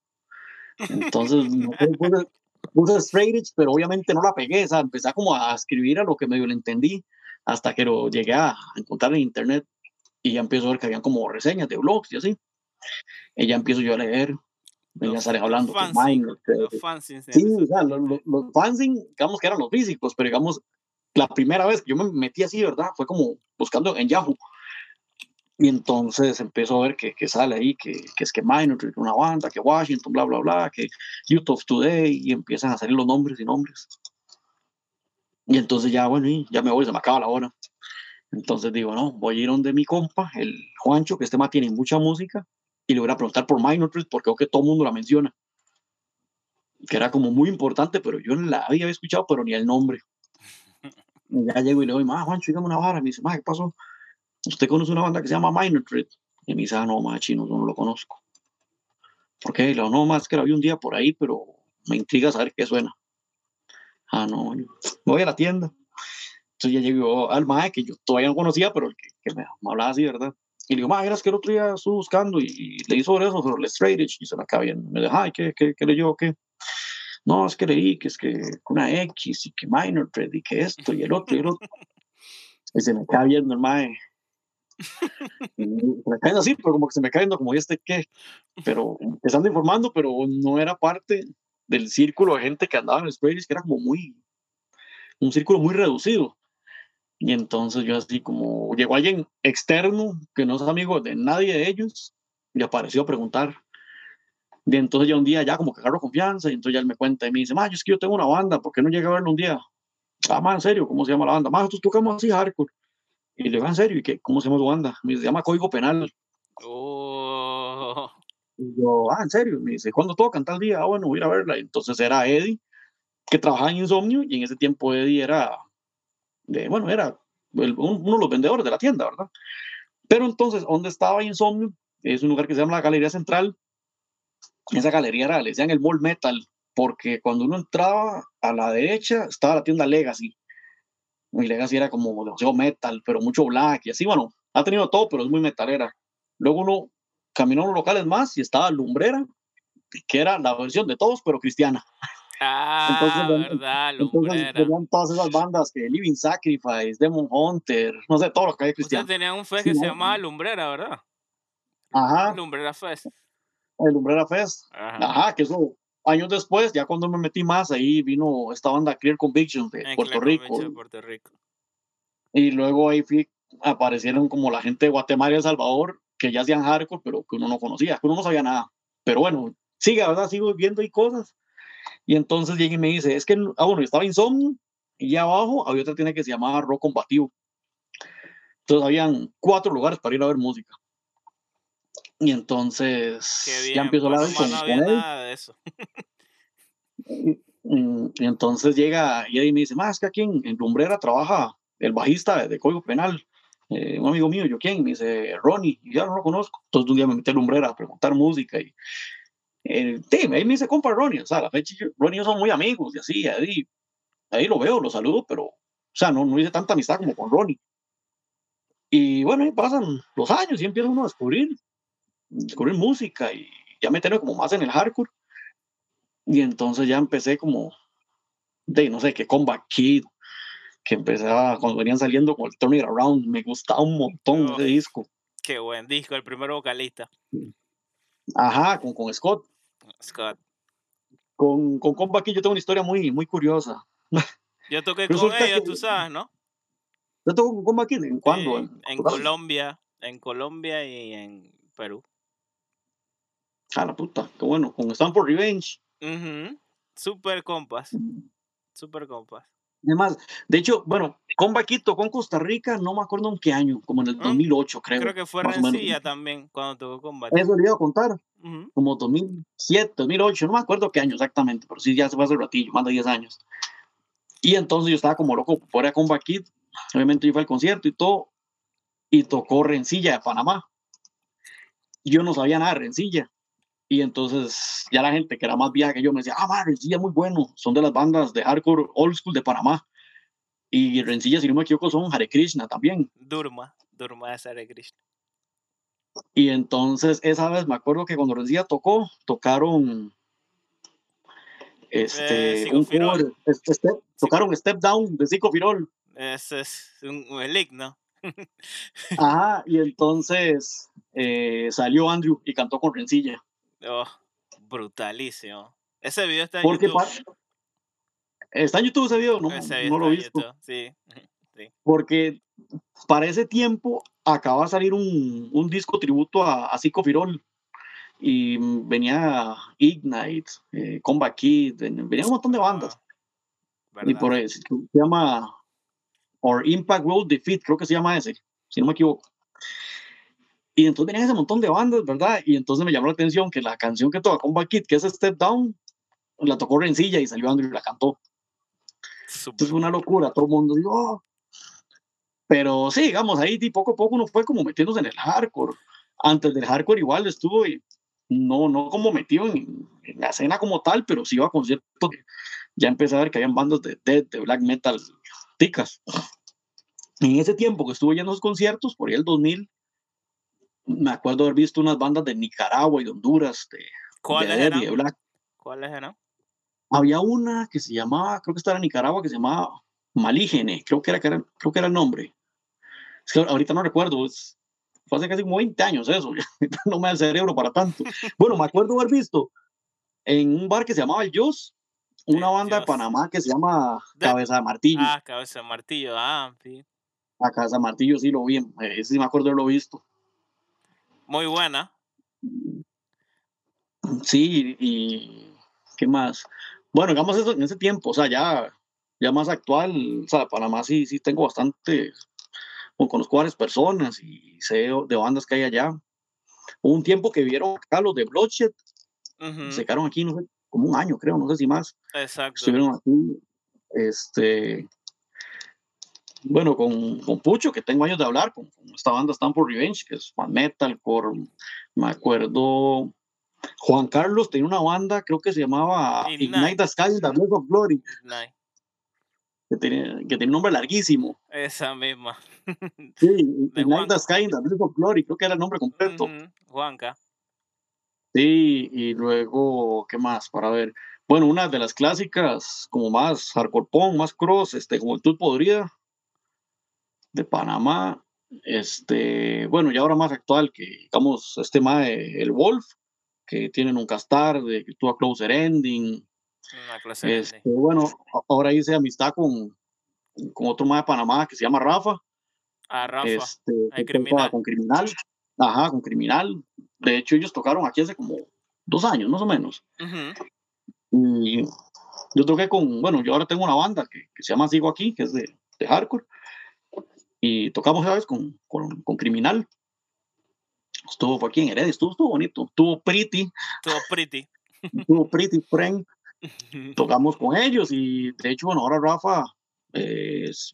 Entonces, no, puse, puse straight edge, pero obviamente no la pegué. O sea, empecé como a escribir a lo que medio le entendí hasta que lo llegué a encontrar en internet y ya empiezo a ver que habían como reseñas de blogs y así. Y ya empiezo yo a leer, ya sale hablando con Los fanzines. Sí, o sea, los, los, fanzines, digamos que eran los físicos, pero digamos, la primera vez que yo me metí así, ¿verdad? Fue como buscando en Yahoo. Y entonces empiezo a ver que, que sale ahí, que, que, es que Minor, una banda, que Washington, bla, bla, bla, que Youth of Today, y empiezan a salir los nombres y nombres. Y entonces ya, bueno, y ya me voy, se me acaba la hora. Entonces digo, no, voy a ir donde mi compa, el Juancho, que este más tiene mucha música, y le voy a preguntar por Minor Threat porque creo que todo el mundo la menciona. Que era como muy importante, pero yo la había escuchado, pero ni el nombre. Y ya llego y le digo, ma, Juancho, dígame una vara. Me dice, ma, ¿qué pasó? ¿Usted conoce una banda que se llama Minor Threat? Y me dice, ah, no, ma, chino, yo no lo conozco. ¿Por qué? Le digo, no, más que la vi un día por ahí, pero me intriga saber qué suena. Ah, no, voy a la tienda. Entonces ya llegó al mae que yo todavía no conocía, pero el que, me, hablaba así, ¿verdad? Y le digo, mae, es que el otro día estuve buscando y, leí sobre eso, sobre el straight edge, y se me acaba bien. Me dijo, ay, ¿qué, qué, qué leyó? ¿Qué? No, es que leí que es que una X y que minor thread y que esto y el otro y el otro. Y se me acaba viendo el mae. Y me cae así, pero como que se me cae viendo como, ¿y este qué? Pero empezando informando, pero no era parte del círculo de gente que andaba en el edge, que era como muy, un círculo muy reducido. Y entonces yo así como llegó alguien externo que no es amigo de nadie de ellos y apareció a preguntar. Y entonces ya un día ya como que agarro confianza y entonces ya él me cuenta y me dice, ma, es que yo tengo una banda, ¿por qué no llega a verlo un día? Ah, ma, en serio, ¿cómo se llama la banda? Ma, nosotros tocamos así hardcore. Y le digo, ah, en serio, ¿y qué? ¿Cómo se llama su banda? Me dice, se llama Código Penal. Oh. Y yo, ah, en serio, me dice, ¿cuándo tocan tal día? Ah, bueno, voy a ir a verla. entonces era Eddie, que trabajaba en Insomnio, y en ese tiempo Eddie era bueno, era uno de los vendedores de la tienda, ¿verdad? Pero entonces, ¿dónde estaba Insomnio? Es un lugar que se llama la Galería Central. Esa galería era, le decían el Mall Metal, porque cuando uno entraba a la derecha estaba la tienda Legacy. Y Legacy era como demasiado metal, pero mucho black y así, bueno, ha tenido todo, pero es muy metalera. Luego uno caminó a los locales más y estaba Lumbrera, que era la versión de todos, pero cristiana. Ah, entonces, verdad, entonces tenían todas esas bandas que Living Sacrifice, Demon Hunter, no sé, todo lo que hay cristiano. Ustedes tenían un fest que se llamaba Lumbrera, ¿verdad? Ajá. Lumbrera Fest. El Lumbrera Fest. Ajá. que eso, años después, ya cuando me metí más, ahí vino esta banda Clear Conviction de Puerto Rico. De Puerto Rico. Y luego ahí aparecieron como la gente de Guatemala y El Salvador, que ya hacían hardcore, pero que uno no conocía, que uno no sabía nada. Pero bueno, sigue, ¿verdad? Sigo viendo ahí cosas y entonces llega y me dice, es que, ah, bueno, estaba insomnio y abajo había otra tienda que se llamaba Rock Combativo. Entonces habían cuatro lugares para ir a ver música. Y entonces ya empiezo a hablar con, no nada de eso. y, entonces llega y ahí me dice, más que aquí en, Lumbrera trabaja el bajista de, Código Penal, eh, un amigo mío, yo quién, me dice Ronnie, y ya no lo conozco. Entonces un día me metí a Lumbrera a preguntar música y eh, ahí me dice compa Ronnie, o sea, la fecha, Ronnie y yo somos muy amigos y así, ahí, ahí lo veo, lo saludo, pero, o sea, no, no hice tanta amistad como con Ronnie. Y bueno, ahí pasan los años y empieza uno a descubrir, descubrir música y ya meterme como más en el hardcore. Y entonces ya empecé como, de no sé, que Combat Kid, que empezaba cuando venían saliendo con el Turning Around, me gustaba un montón ese disco. Qué buen disco, el primer vocalista. Ajá, con, con Scott. Scott. Con, con Compa aquí yo tengo una historia muy, muy curiosa. Yo toqué con ellos, tú sabes, ¿no? Yo toco con Compa aquí, ¿en cuándo? en, Colombia, en Colombia y en Perú. A la puta, qué bueno, con Stanford Revenge. Super compas. Super compas. Además, de hecho, bueno, con Vaquito, con Costa Rica, no me acuerdo en qué año, como en el 2008, creo. Creo que fue Rencilla también, cuando tocó con Vaquito. Eso le iba a contar, como 2007, 2008, no me acuerdo qué año exactamente, pero sí, ya se fue hace ratillo, más de 10 años. Y entonces yo estaba como loco ir con Vaquito, obviamente yo fui al concierto y todo, y tocó Rencilla de Panamá. Yo no sabía nada de Rencilla. Y entonces ya la gente que era más vieja que yo me decía, ah, Rencilla es muy bueno, son de las bandas de hardcore old school de Panamá. Y Rencilla, si no me equivoco, son Hare Krishna también. Durma, Durma es Hare Krishna. Y entonces esa vez me acuerdo que cuando Rencilla tocó, tocaron este, eh, un este, este, tocaron Step Down de Zico Firol. Ese es un, un ¿no? Ajá, y entonces eh, salió Andrew y cantó con Rencilla. Oh, brutalísimo. Ese video está en YouTube. Está en YouTube ese video, no, no lo he visto. Sí, Porque para ese tiempo acaba de salir un, un disco tributo a, a Zico Firol. Y venía Ignite, eh, Combat Kid, venía un montón de bandas. Ah, y por eso se llama Or Impact World Defeat, creo que se llama ese, si no me equivoco. Y entonces venían ese montón de bandas, ¿verdad? Y entonces me llamó la atención que la canción que toca con Kid, que es Step Down, la tocó Rencilla y salió Andrew y la cantó. Entonces fue una locura, todo el mundo dijo, oh". pero sí, digamos, ahí poco a poco uno fue como metiéndose en el hardcore. Antes del hardcore igual estuvo, y no, no como metido en, la escena como tal, pero sí iba a conciertos. Ya empecé a ver que habían bandas de death, de black metal, ticas. En ese tiempo que estuve yendo a los conciertos, por ahí el 2000, me acuerdo haber visto unas bandas de Nicaragua y de Honduras, de, ¿Cuáles eran? ¿Cuáles eran? Había una que se llamaba, creo que estaba en Nicaragua, que se llamaba Malígene, creo que era, creo que era el nombre. Es que ahorita no recuerdo, es, fue hace casi como 20 años eso, no me da el cerebro para tanto. Bueno, me acuerdo haber visto en un bar que se llamaba El Jos, una banda de Panamá que se llama Cabeza de Martillo. Ah, Cabeza de Martillo, ah, sí. A Cabeza de Martillo sí lo vi, ese sí me acuerdo de haberlo visto. Muy buena. Sí, y ¿qué más? Bueno, digamos eso en ese tiempo, o sea, ya, ya más actual, o sea, Panamá sí, sí tengo bastante, conozco varias personas y sé de bandas que hay allá. Hubo un tiempo que vieron acá los de Bloodshed, se quedaron aquí, no sé, como un año creo, no sé si más. Exacto. Estuvieron aquí, este, bueno, con, con, Pucho, que tengo años de hablar, con, esta banda Stanford Revenge, que es fan metalcore, me acuerdo, Juan Carlos tenía una banda, creo que se llamaba Ignite, the Sky the Blaze of Glory. Que tenía, que tenía un nombre larguísimo. Esa misma. sí, Ignite the Sky in the of Glory, creo que era el nombre completo. Juanca. Sí, y luego, ¿qué más? Para ver. Bueno, una de las clásicas, como más hardcore punk, más cross, este, Juventud Podrida, de Panamá. Este, bueno, y ahora más actual, que digamos, este más, el Wolf, que tienen un castar de que actúa Closer Ending. Este, bueno, ahora hice amistad con, con otro más de Panamá que se llama Rafa. Ah, Rafa. Este, criminal. Con Criminal. Ajá, con Criminal. De hecho, ellos tocaron aquí hace como dos años, más o menos. Y yo toqué con, bueno, yo ahora tengo una banda que, que se llama Sigo Aquí, que es de, de hardcore. Y tocamos, ¿sabes? Con, con, con Criminal. Estuvo aquí en Heredia, estuvo, estuvo bonito. Estuvo pretty. Estuvo pretty. estuvo pretty, friend. Tocamos con ellos y de hecho, bueno, ahora Rafa,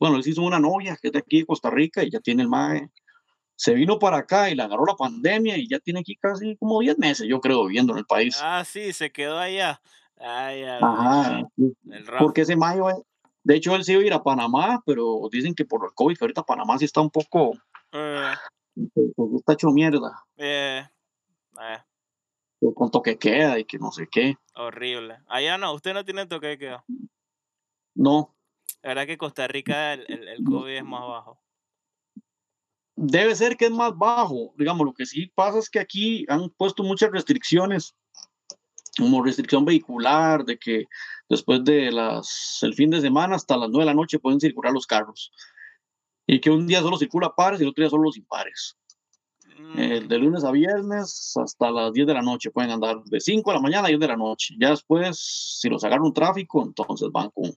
bueno, él hizo una novia que es de aquí de Costa Rica y ya tiene el MAE. Se vino para acá y le agarró la pandemia y ya tiene aquí casi como 10 meses, yo creo, viviendo en el país. Ah, sí, se quedó allá. Ay, Ajá. Porque ese mayo, de hecho, él se iba a ir a Panamá, pero dicen que por el COVID, que ahorita Panamá sí está un poco. Eh. Pues, está hecho mierda. Eh, eh. Con toque queda y que no sé qué. Horrible. Allá no, usted no tiene toque queda. No. La verdad que Costa Rica el, el, COVID es más bajo. Debe ser que es más bajo. Digamos, lo que sí pasa es que aquí han puesto muchas restricciones, como restricción vehicular, de que después de las, el fin de semana hasta las 9 de la noche pueden circular los carros y que un día solo circula pares y el otro día solo los impares. Eh, de lunes a viernes hasta las 10 de la noche pueden andar de 5 de la mañana a 10 de la noche. Ya después, si los agarran un tráfico, entonces van con.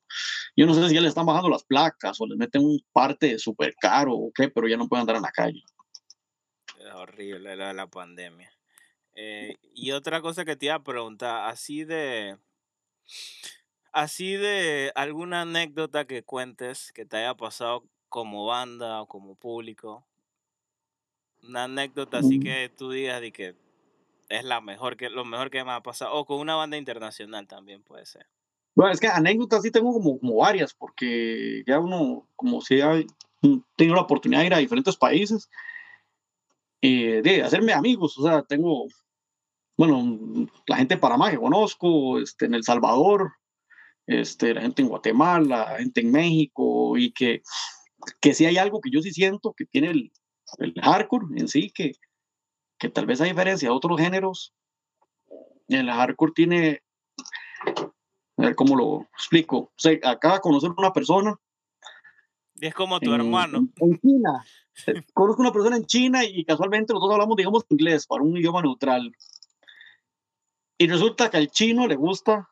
Yo no sé si ya le están bajando las placas o les meten un parte súper caro o qué, pero ya no pueden andar en la calle. Es horrible la, la pandemia. Eh, y otra cosa que te iba a preguntar, así de. Así de alguna anécdota que cuentes que te haya pasado como banda o como público? Una anécdota así mm. que tú digas de que es la mejor que, lo mejor que me ha pasado, o con una banda internacional también puede ser. Bueno, es que anécdotas sí tengo como, como varias, porque ya uno, como si ha tenido la oportunidad de ir a diferentes países, y de hacerme amigos, o sea, tengo, bueno, la gente de Panamá que conozco, este, en El Salvador, este, la gente en Guatemala, la gente en México, y que que si hay algo que yo sí siento que tiene el, el hardcore en sí, que, que tal vez a diferencia de otros géneros, el hardcore tiene, a ver cómo lo explico, o sea, acaba de conocer una persona. Es como tu hermano. En, China. Conozco una persona en China y casualmente los dos hablamos, digamos, inglés para un idioma neutral. Y resulta que al chino le gusta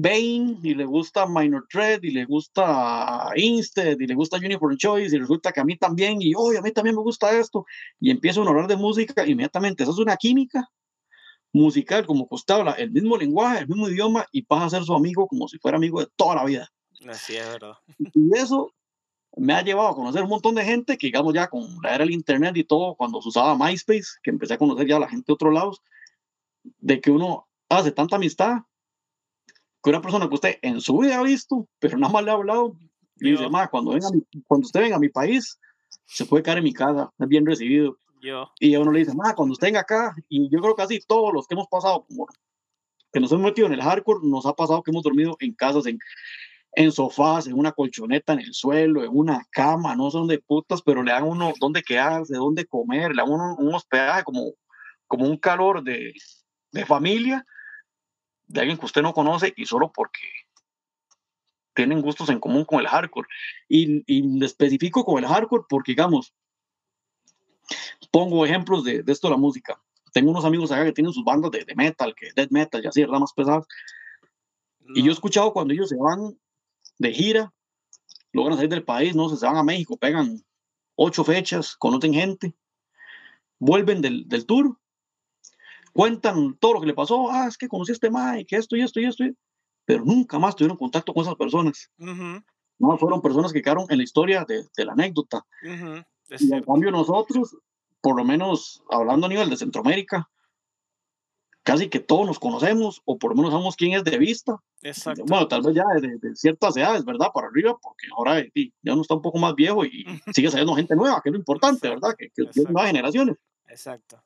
Bane y le gusta Minor Threat y le gusta Instead y le gusta Uniform Choice y resulta que a mí también y hoy a mí también me gusta esto y empieza a hablar de música inmediatamente eso es una química musical como costaba el mismo lenguaje el mismo idioma y pasa a ser su amigo como si fuera amigo de toda la vida. Así es verdad y eso me ha llevado a conocer un montón de gente que digamos ya con la era del internet y todo cuando se usaba MySpace que empecé a conocer ya a la gente de otros lados de que uno hace tanta amistad que una persona que usted en su vida ha visto, pero nada más le ha hablado, y dice, ma, cuando, venga cuando usted venga a mi país, se puede quedar en mi casa, es bien recibido. Yo. Y uno le dice, ma, cuando usted venga acá, y yo creo que así todos los que hemos pasado, como que nos hemos metido en el hardcore, nos ha pasado que hemos dormido en casas, en, en sofás, en una colchoneta en el suelo, en una cama, no son de putas, pero le dan uno dónde quedarse, dónde comer, le dan uno un hospedaje como, como un calor de, de familia de alguien que usted no conoce y solo porque tienen gustos en común con el hardcore. Y, y especifico con el hardcore porque, digamos, pongo ejemplos de, de, esto de la música. Tengo unos amigos acá que tienen sus bandas de, de metal, que death metal y así, ¿verdad? Más pesadas. Y yo he escuchado cuando ellos se van de gira, logran salir del país, no se van a México, pegan ocho fechas, conocen gente, vuelven del, del tour cuentan todo lo que le pasó, ah, es que conocí a este Mike, que esto y esto y esto, pero nunca más tuvieron contacto con esas personas. No, fueron personas que quedaron en la historia de, de la anécdota. y en cambio nosotros, por lo menos hablando a nivel de Centroamérica, casi que todos nos conocemos, o por lo menos sabemos quién es de vista. Exacto. Bueno, tal vez ya de, de, ciertas edades, ¿verdad? Para arriba, porque ahora ya uno está un poco más viejo y sigue saliendo gente nueva, que es lo importante, ¿verdad? Que, que, que nuevas generaciones. Exacto.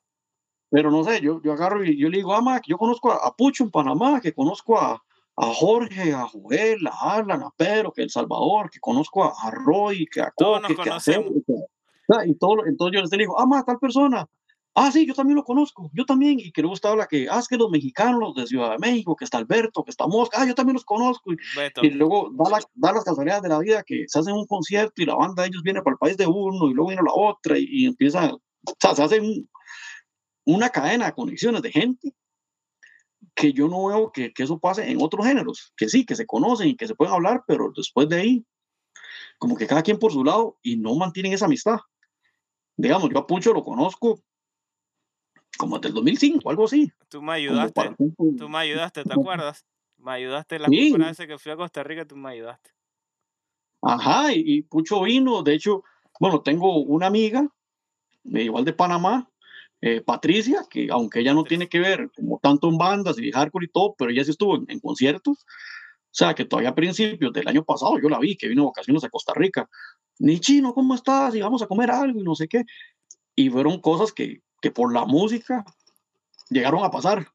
Pero no sé, yo, yo agarro y yo le digo, ah, que yo conozco a, a, Pucho en Panamá, que conozco a, a Jorge, a Joel, a Alan, a Pedro, que El Salvador, que conozco a, a Roy, que a Coque, que a Cero, que, y todo, entonces yo les digo, ah, ma, tal persona. Ah, sí, yo también lo conozco, yo también, y que le gusta hablar que, ah, es que los mexicanos, los de Ciudad de México, que está Alberto, que está Mosca, ah, yo también los conozco, y, y luego da, la, da, las casualidades de la vida que se hacen un concierto y la banda de ellos viene para el país de uno, y luego viene la otra, y, y empieza, o sea, se hace un, una cadena de conexiones de gente que yo no veo que, que, eso pase en otros géneros, que sí, que se conocen y que se pueden hablar, pero después de ahí, como que cada quien por su lado y no mantienen esa amistad. Digamos, yo a Pucho lo conozco como desde el 2005, algo así. Tú me ayudaste, tú me ayudaste, ¿te acuerdas? Me ayudaste la sí. primera vez que fui a Costa Rica, tú me ayudaste. Ajá, y, y Pucho vino, de hecho, bueno, tengo una amiga, igual de Panamá, eh, Patricia, que aunque ella no tiene que ver como tanto en bandas y hardcore y todo, pero ella sí estuvo en, en, conciertos. O sea, que todavía a principios del año pasado yo la vi, que vino a vacaciones a Costa Rica. Ni chino, ¿cómo estás? Y vamos a comer algo y no sé qué. Y fueron cosas que, que por la música llegaron a pasar.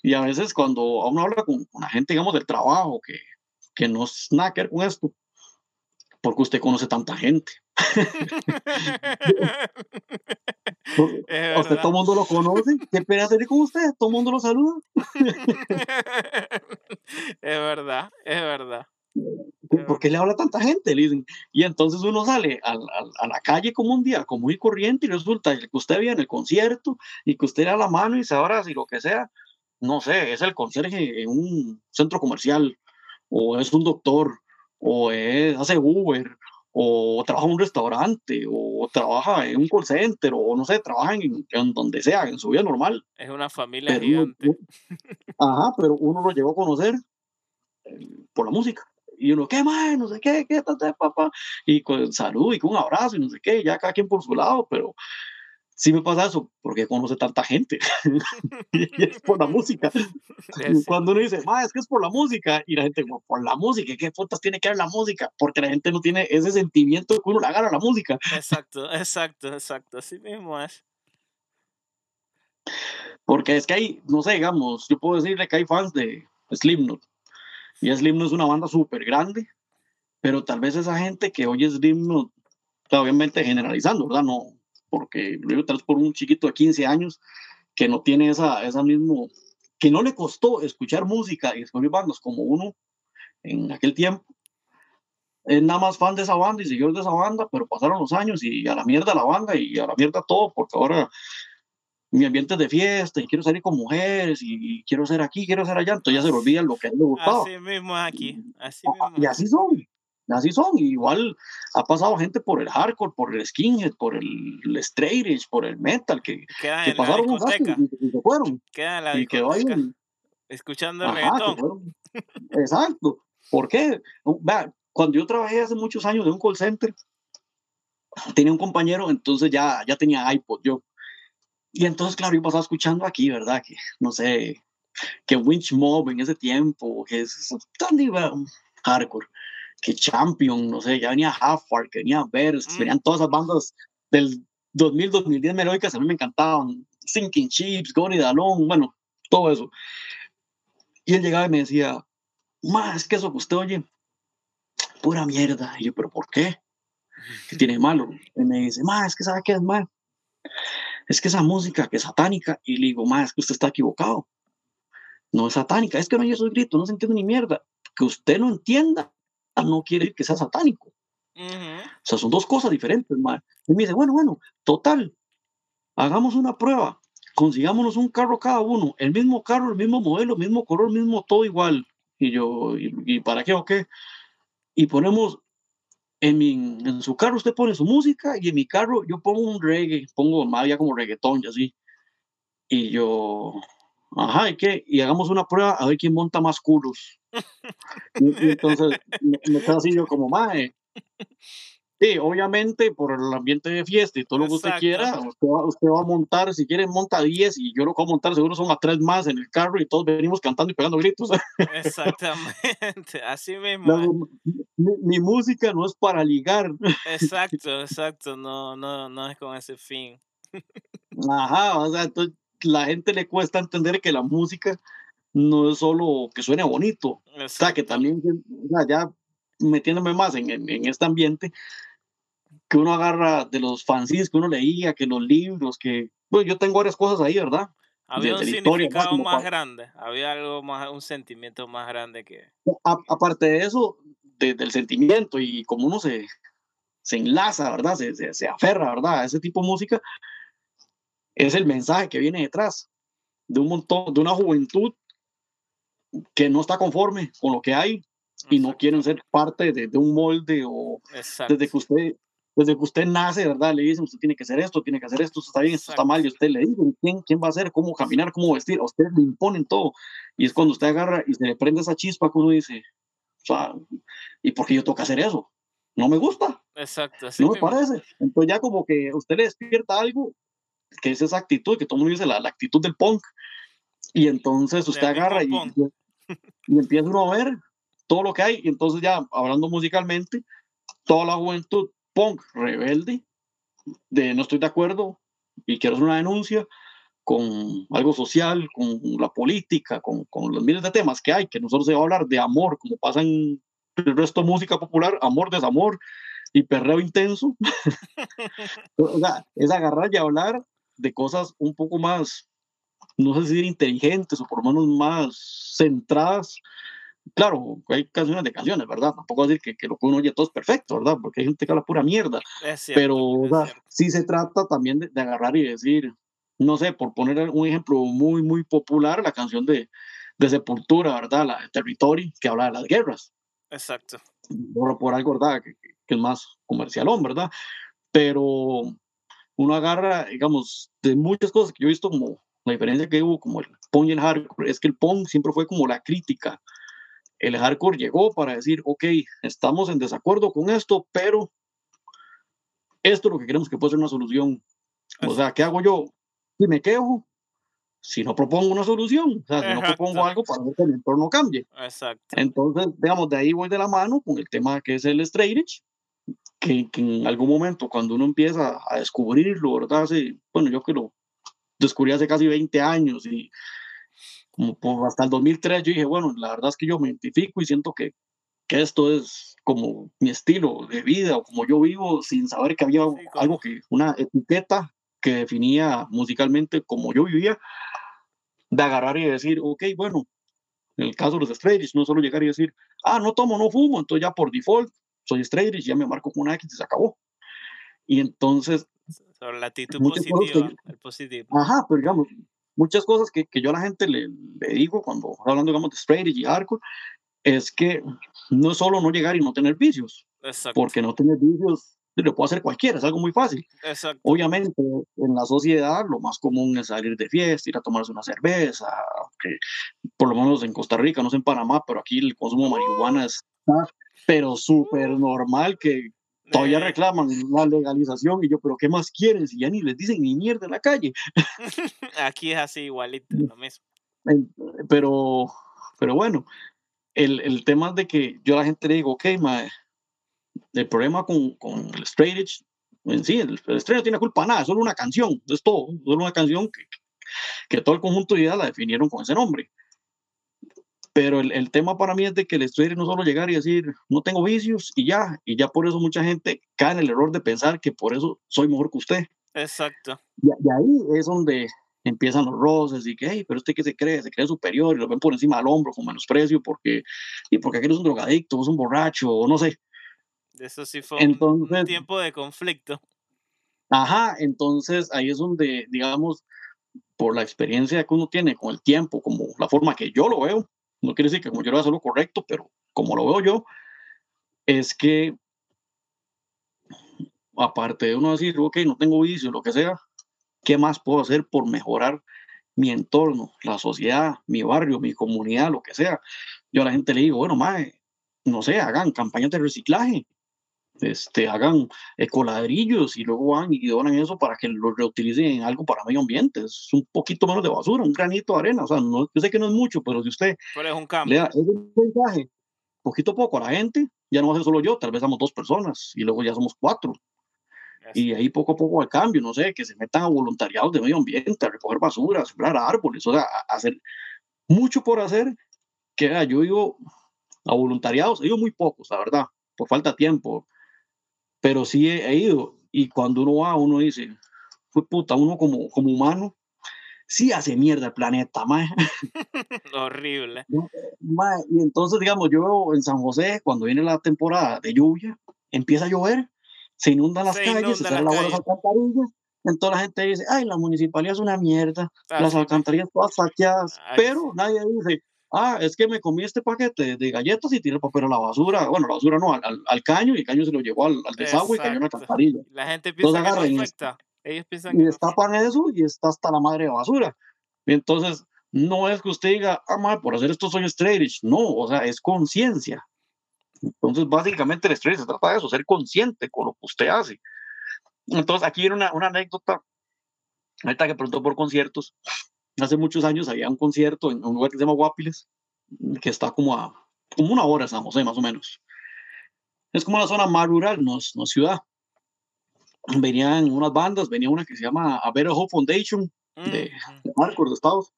Y a veces cuando uno habla con una gente, digamos, del trabajo, que, que no es nada que ver con esto, porque usted conoce tanta gente. a usted todo el mundo lo conoce. ¿Qué pena hacer con usted? Todo el mundo lo saluda. es verdad, es verdad. ¿Por qué le habla a tanta gente? Le dicen. Y entonces uno sale a, a, a, la calle como un día, como muy corriente, y resulta que usted viene el concierto y que usted le da la mano y se abraza y lo que sea. No sé, es el conserje en un centro comercial, o es un doctor, o es, hace Uber, o trabaja en un restaurante, o trabaja en un call center, o no sé, trabaja en, en donde sea, en su vida normal. Es una familia pero gigante. Uno, ajá, pero uno lo llegó a conocer eh, por la música. Y uno, ¿qué más? No sé qué, qué tal, papá. Y con salud y con un abrazo y no sé qué, ya cada quien por su lado, pero sí me pasa eso, porque conoce tanta gente. y es por la música. Sí, Cuando uno dice, ah, es que es por la música, y la gente, por la música, ¿qué putas tiene que ver la música? Porque la gente no tiene ese sentimiento que uno le agarra a la música. Exacto, exacto, exacto, así mismo es. Porque es que hay, no sé, digamos, yo puedo decirle que hay fans de Slipknot, y Slipknot es una banda súper grande, pero tal vez esa gente que oye Slipknot, obviamente generalizando, ¿verdad? No, porque lo digo tal vez por un chiquito de 15 años que no tiene esa, esa mismo, que no le costó escuchar música y descubrir bandas como uno en aquel tiempo. Es nada más fan de esa banda y seguidor de esa banda, pero pasaron los años y a la mierda la banda y a la mierda todo, porque ahora mi ambiente es de fiesta y quiero salir con mujeres y, quiero ser aquí, quiero ser allá, entonces ya se olvida lo que a él le gustaba. Así mismo aquí, así mismo. Y así son, así son. Igual ha pasado gente por el hardcore, por el skinhead, por el, el straight edge, por el metal, que, que pasaron un rato y, se fueron. Quedan en la y quedó ahí escuchando el reggaetón. Exacto. ¿Por qué? Cuando yo trabajé hace muchos años en un call center, tenía un compañero, entonces ya, ya tenía iPod yo. Y entonces, claro, yo pasaba escuchando aquí, ¿verdad? Que, no sé, que Winch Mob en ese tiempo, que es tan hardcore, que Champion, no sé, ya venía Half que venía Verse, mm. venían todas esas bandas del 2000-2010 melódicas, a mí me encantaban. Sinking Chips, Goni Dalón, bueno, todo eso. Y él llegaba y me decía, más es que eso que usted oye, pura mierda. Y yo, ¿pero por qué? ¿Qué tiene malo? Y me dice, más es que sabe qué es mal es que esa música que es satánica, y le digo, más es que usted está equivocado. No es satánica, es que no hay esos gritos, no se entiende ni mierda. Que usted no entienda no quiere decir que sea satánico. O sea, son dos cosas diferentes, man. Y me dice, bueno, bueno, total, hagamos una prueba, consigámonos un carro cada uno, el mismo carro, el mismo modelo, el mismo color, el mismo todo igual. Y yo, ¿y, para qué o qué? Y ponemos en, mi, en su carro usted pone su música y en mi carro yo pongo un reggae, pongo más ya como reggaetón y así. Y yo, ajá, ¿y qué? Y hagamos una prueba a ver quién monta más culos. y, entonces me, me quedo así yo como, mae, Sí, obviamente por el ambiente de fiesta y todo lo que usted quiera, usted va, a montar, si quiere monta 10 y yo lo puedo montar, seguro son a tres más en el carro y todos venimos cantando y pegando gritos. Exactamente, así mismo. mi, música no es para ligar. Exacto, exacto, no, no, no es con ese fin. Ajá, o sea, entonces, la gente le cuesta entender que la música no es solo que suene bonito, o sea, que también, ya metiéndome más en, en este ambiente, que uno agarra de los fanzines que uno leía, que los libros, que, pues yo tengo varias cosas ahí, ¿verdad? Había un significado más grande, había algo más, un sentimiento más grande que... aparte de eso, del sentimiento y como uno se, se enlaza, ¿verdad? Se, se, se, aferra, ¿verdad? A ese tipo de música, es el mensaje que viene detrás de un montón, de una juventud que no está conforme con lo que hay y no quieren ser parte de, de un molde o desde que usted desde que usted nace, ¿verdad? Le dicen, usted tiene que hacer esto, tiene que hacer esto, esto está bien, esto está mal, y usted le dice, ¿quién, quién va a hacer, cómo caminar, cómo vestir, a usted le imponen todo. Y es cuando usted agarra y se le prende esa chispa que uno dice, o sea, ¿y por qué yo tengo que hacer eso? No me gusta. Exacto. no me parece. Entonces ya como que usted le despierta algo, que es esa actitud, que todo el mundo dice, la, la actitud del punk. Y entonces usted agarra y, y empieza uno a ver todo lo que hay. Y entonces ya, hablando musicalmente, toda la juventud punk rebelde, de no estoy de acuerdo y quiero hacer una denuncia con algo social, con la política, con, con los miles de temas que hay, que nosotros se va a hablar de amor, como pasa en el resto de música popular, amor, desamor y perreo intenso. o sea, es agarrar y hablar de cosas un poco más, no sé si decir inteligentes o por lo menos más centradas claro, hay canciones de canciones, ¿verdad? Tampoco decir que, que, lo que uno oye todo es perfecto, ¿verdad? Porque hay gente que habla pura mierda. pero sí se trata también de, agarrar y decir, no sé, por poner un ejemplo muy, muy popular, la canción de, de Sepultura, ¿verdad? La de Territory, que habla de las guerras. Exacto. Por, por algo, ¿verdad? Que, que, es más comercialón, ¿verdad? Pero uno agarra, digamos, de muchas cosas que yo he visto como la diferencia que hubo como el punk y el hardcore, es que el punk siempre fue como la crítica el hardcore llegó para decir, ok, estamos en desacuerdo con esto, pero esto es lo que queremos que pueda ser una solución. O sea, ¿qué hago yo? Si me quejo, si no propongo una solución, o sea, si no propongo algo para que el entorno cambie. Exacto. Entonces, digamos, de ahí voy de la mano con el tema que es el straight que, que, en algún momento cuando uno empieza a descubrirlo, ¿verdad? Hace, bueno, yo que lo descubrí hace casi 20 años y como por hasta el 2003 yo dije, bueno, la verdad es que yo me identifico y siento que, que esto es como mi estilo de vida o como yo vivo sin saber que había algo que, una etiqueta que definía musicalmente como yo vivía, de agarrar y decir, ok, bueno, en el caso de los straight no solo llegar y decir, ah, no tomo, no fumo, entonces ya por default soy straight ya me marco con una X y se acabó. Y entonces Sobre la actitud positiva, el positivo. Ajá, pero digamos, muchas cosas que, que yo a la gente le, le digo cuando hablando, digamos, de strategy hardcore, es que no es solo no llegar y no tener vicios. Exacto. Porque no tener vicios lo puede hacer cualquiera, es algo muy fácil. Exacto. Obviamente, en la sociedad lo más común es salir de fiesta, ir a tomarse una cerveza, que por lo menos en Costa Rica, no sé en Panamá, pero aquí el consumo de marihuana está, pero súper normal que todavía Eh, reclaman la legalización y yo, pero ¿qué más quieren si ya ni les dicen ni mierda en la calle? Aquí es así igualito, lo mismo. Pero, pero bueno, el, el tema es de que yo a la gente le digo, ok, mae, el problema con, con el straight edge, en sí, el, el straight no tiene culpa nada, es solo una canción, es todo, solo una canción que, que todo el conjunto de ideas la definieron con ese nombre. Pero el, el tema para mí es de que el edge no solo llegar y decir, no tengo vicios y ya, y ya por eso mucha gente cae en el error de pensar que por eso soy mejor que usted. Exacto. Y, y ahí es donde empiezan los roces y que, hey, pero usted que se cree, se cree superior y lo ven por encima del hombro con menosprecio porque, y porque aquel es un drogadicto, es un borracho, o no sé. Eso sí fue un- un, Entonces- tiempo de conflicto. Ajá, entonces ahí es donde, digamos, por la experiencia que uno tiene con el tiempo, como la forma que yo lo veo, no quiere decir que como yo lo voy a hacer lo correcto, pero como lo veo yo, es que aparte de uno decir, ok, no tengo vicio, lo que sea, ¿qué más puedo hacer por mejorar mi entorno, la sociedad, mi barrio, mi comunidad, lo que sea? Yo a la gente le digo, bueno, mae, no sé, hagan campañas de reciclaje, este, hagan ecoladrillos y luego van y donan eso para que lo reutilicen en algo para medio ambiente. Es un poquito menos de basura, un granito de arena. O sea, no, yo sé que no es mucho, pero si usted Pero es un le cambio. da ese mensaje poquito a poco a la gente, ya no va a ser solo yo, tal vez somos dos personas y luego ya somos cuatro. Y ahí poco a poco al cambio, no sé, que se metan a voluntariados de medio ambiente, a recoger basura, a sembrar árboles, o sea, a- hacer mucho por hacer, que yo digo a voluntariados, ido muy pocos, la verdad, por falta de tiempo, pero sí he, he ido, y cuando uno va, uno dice, fue puta, uno como, como humano, sí hace mierda el planeta, mae. Horrible. Mae, y entonces, digamos, yo en San José, cuando viene la temporada de lluvia, empieza a llover, se inundan las Se calles, inundan se salen las alcantarillas, entonces la gente dice, ay, la municipalidad es una mierda, Ah, las sí, alcantarillas todas saqueadas, Ay, pero nadie dice, ah, es que me comí este paquete de galletas y tiré el papel a la basura, bueno, la basura no, al, al- al caño, y el caño se lo llevó al, al desagüe y cayó en la Exacto. alcantarilla. La gente piensa que no afecta. Ellos piensan Y que no destapan eso y está hasta la madre de basura. Entonces, no es que usted diga, ah, madre, por hacer esto soy straight edge. No, o sea, es conciencia. Entonces, básicamente el straight se trata de eso, ser consciente con lo que usted hace. Entonces, aquí viene una, una anécdota. Ahorita que preguntó por conciertos, hace muchos años había un concierto en un lugar que se llama Guapiles, que está como a como una hora de San José, más o menos. Es como la zona más rural, no es, no ciudad. Venían unas bandas, venía una que se llama A Better Hope Foundation, Mm, de, de Marcos, de Estados.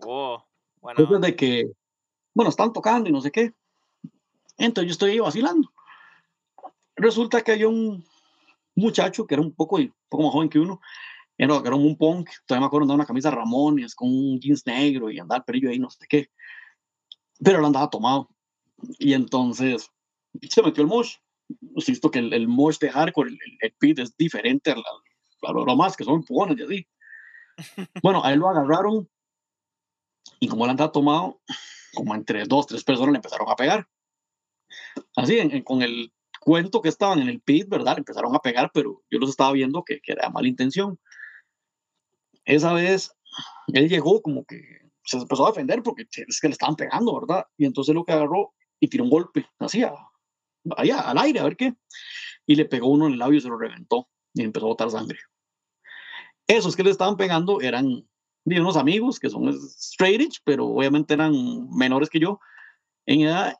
Wow. Bueno, Entonces, de que, bueno, están tocando y no sé qué. Entonces yo estoy ahí vacilando. Resulta que hay un muchacho que era un poco, un poco más joven que uno, era, era un punk, todavía me acuerdo, andaba una camisa Ramones con un jeans negro y andaba el perillo ahí, no sé qué. Pero él andaba tomado. Y entonces se metió el mosh. Visto que el, el mosh de hardcore, el, el, pit es diferente a, la, a lo demás, que son empujones y así. Bueno, a él lo agarraron y como él andaba tomado, como entre dos, tres personas le empezaron a pegar. Así, en- en- con el cuento que estaban en el pit, ¿verdad? Empezaron a pegar, pero yo los estaba viendo que, que era mala intención. Esa vez, él llegó como que se empezó a defender porque es que le estaban pegando, ¿verdad? Y entonces lo que agarró y tiró un golpe, así, a- allá, al aire, a ver qué. Y le pegó uno en el labio y se lo reventó y empezó a botar sangre. Esos que le estaban pegando eran unos amigos que son straight edge, pero obviamente eran menores que yo en edad.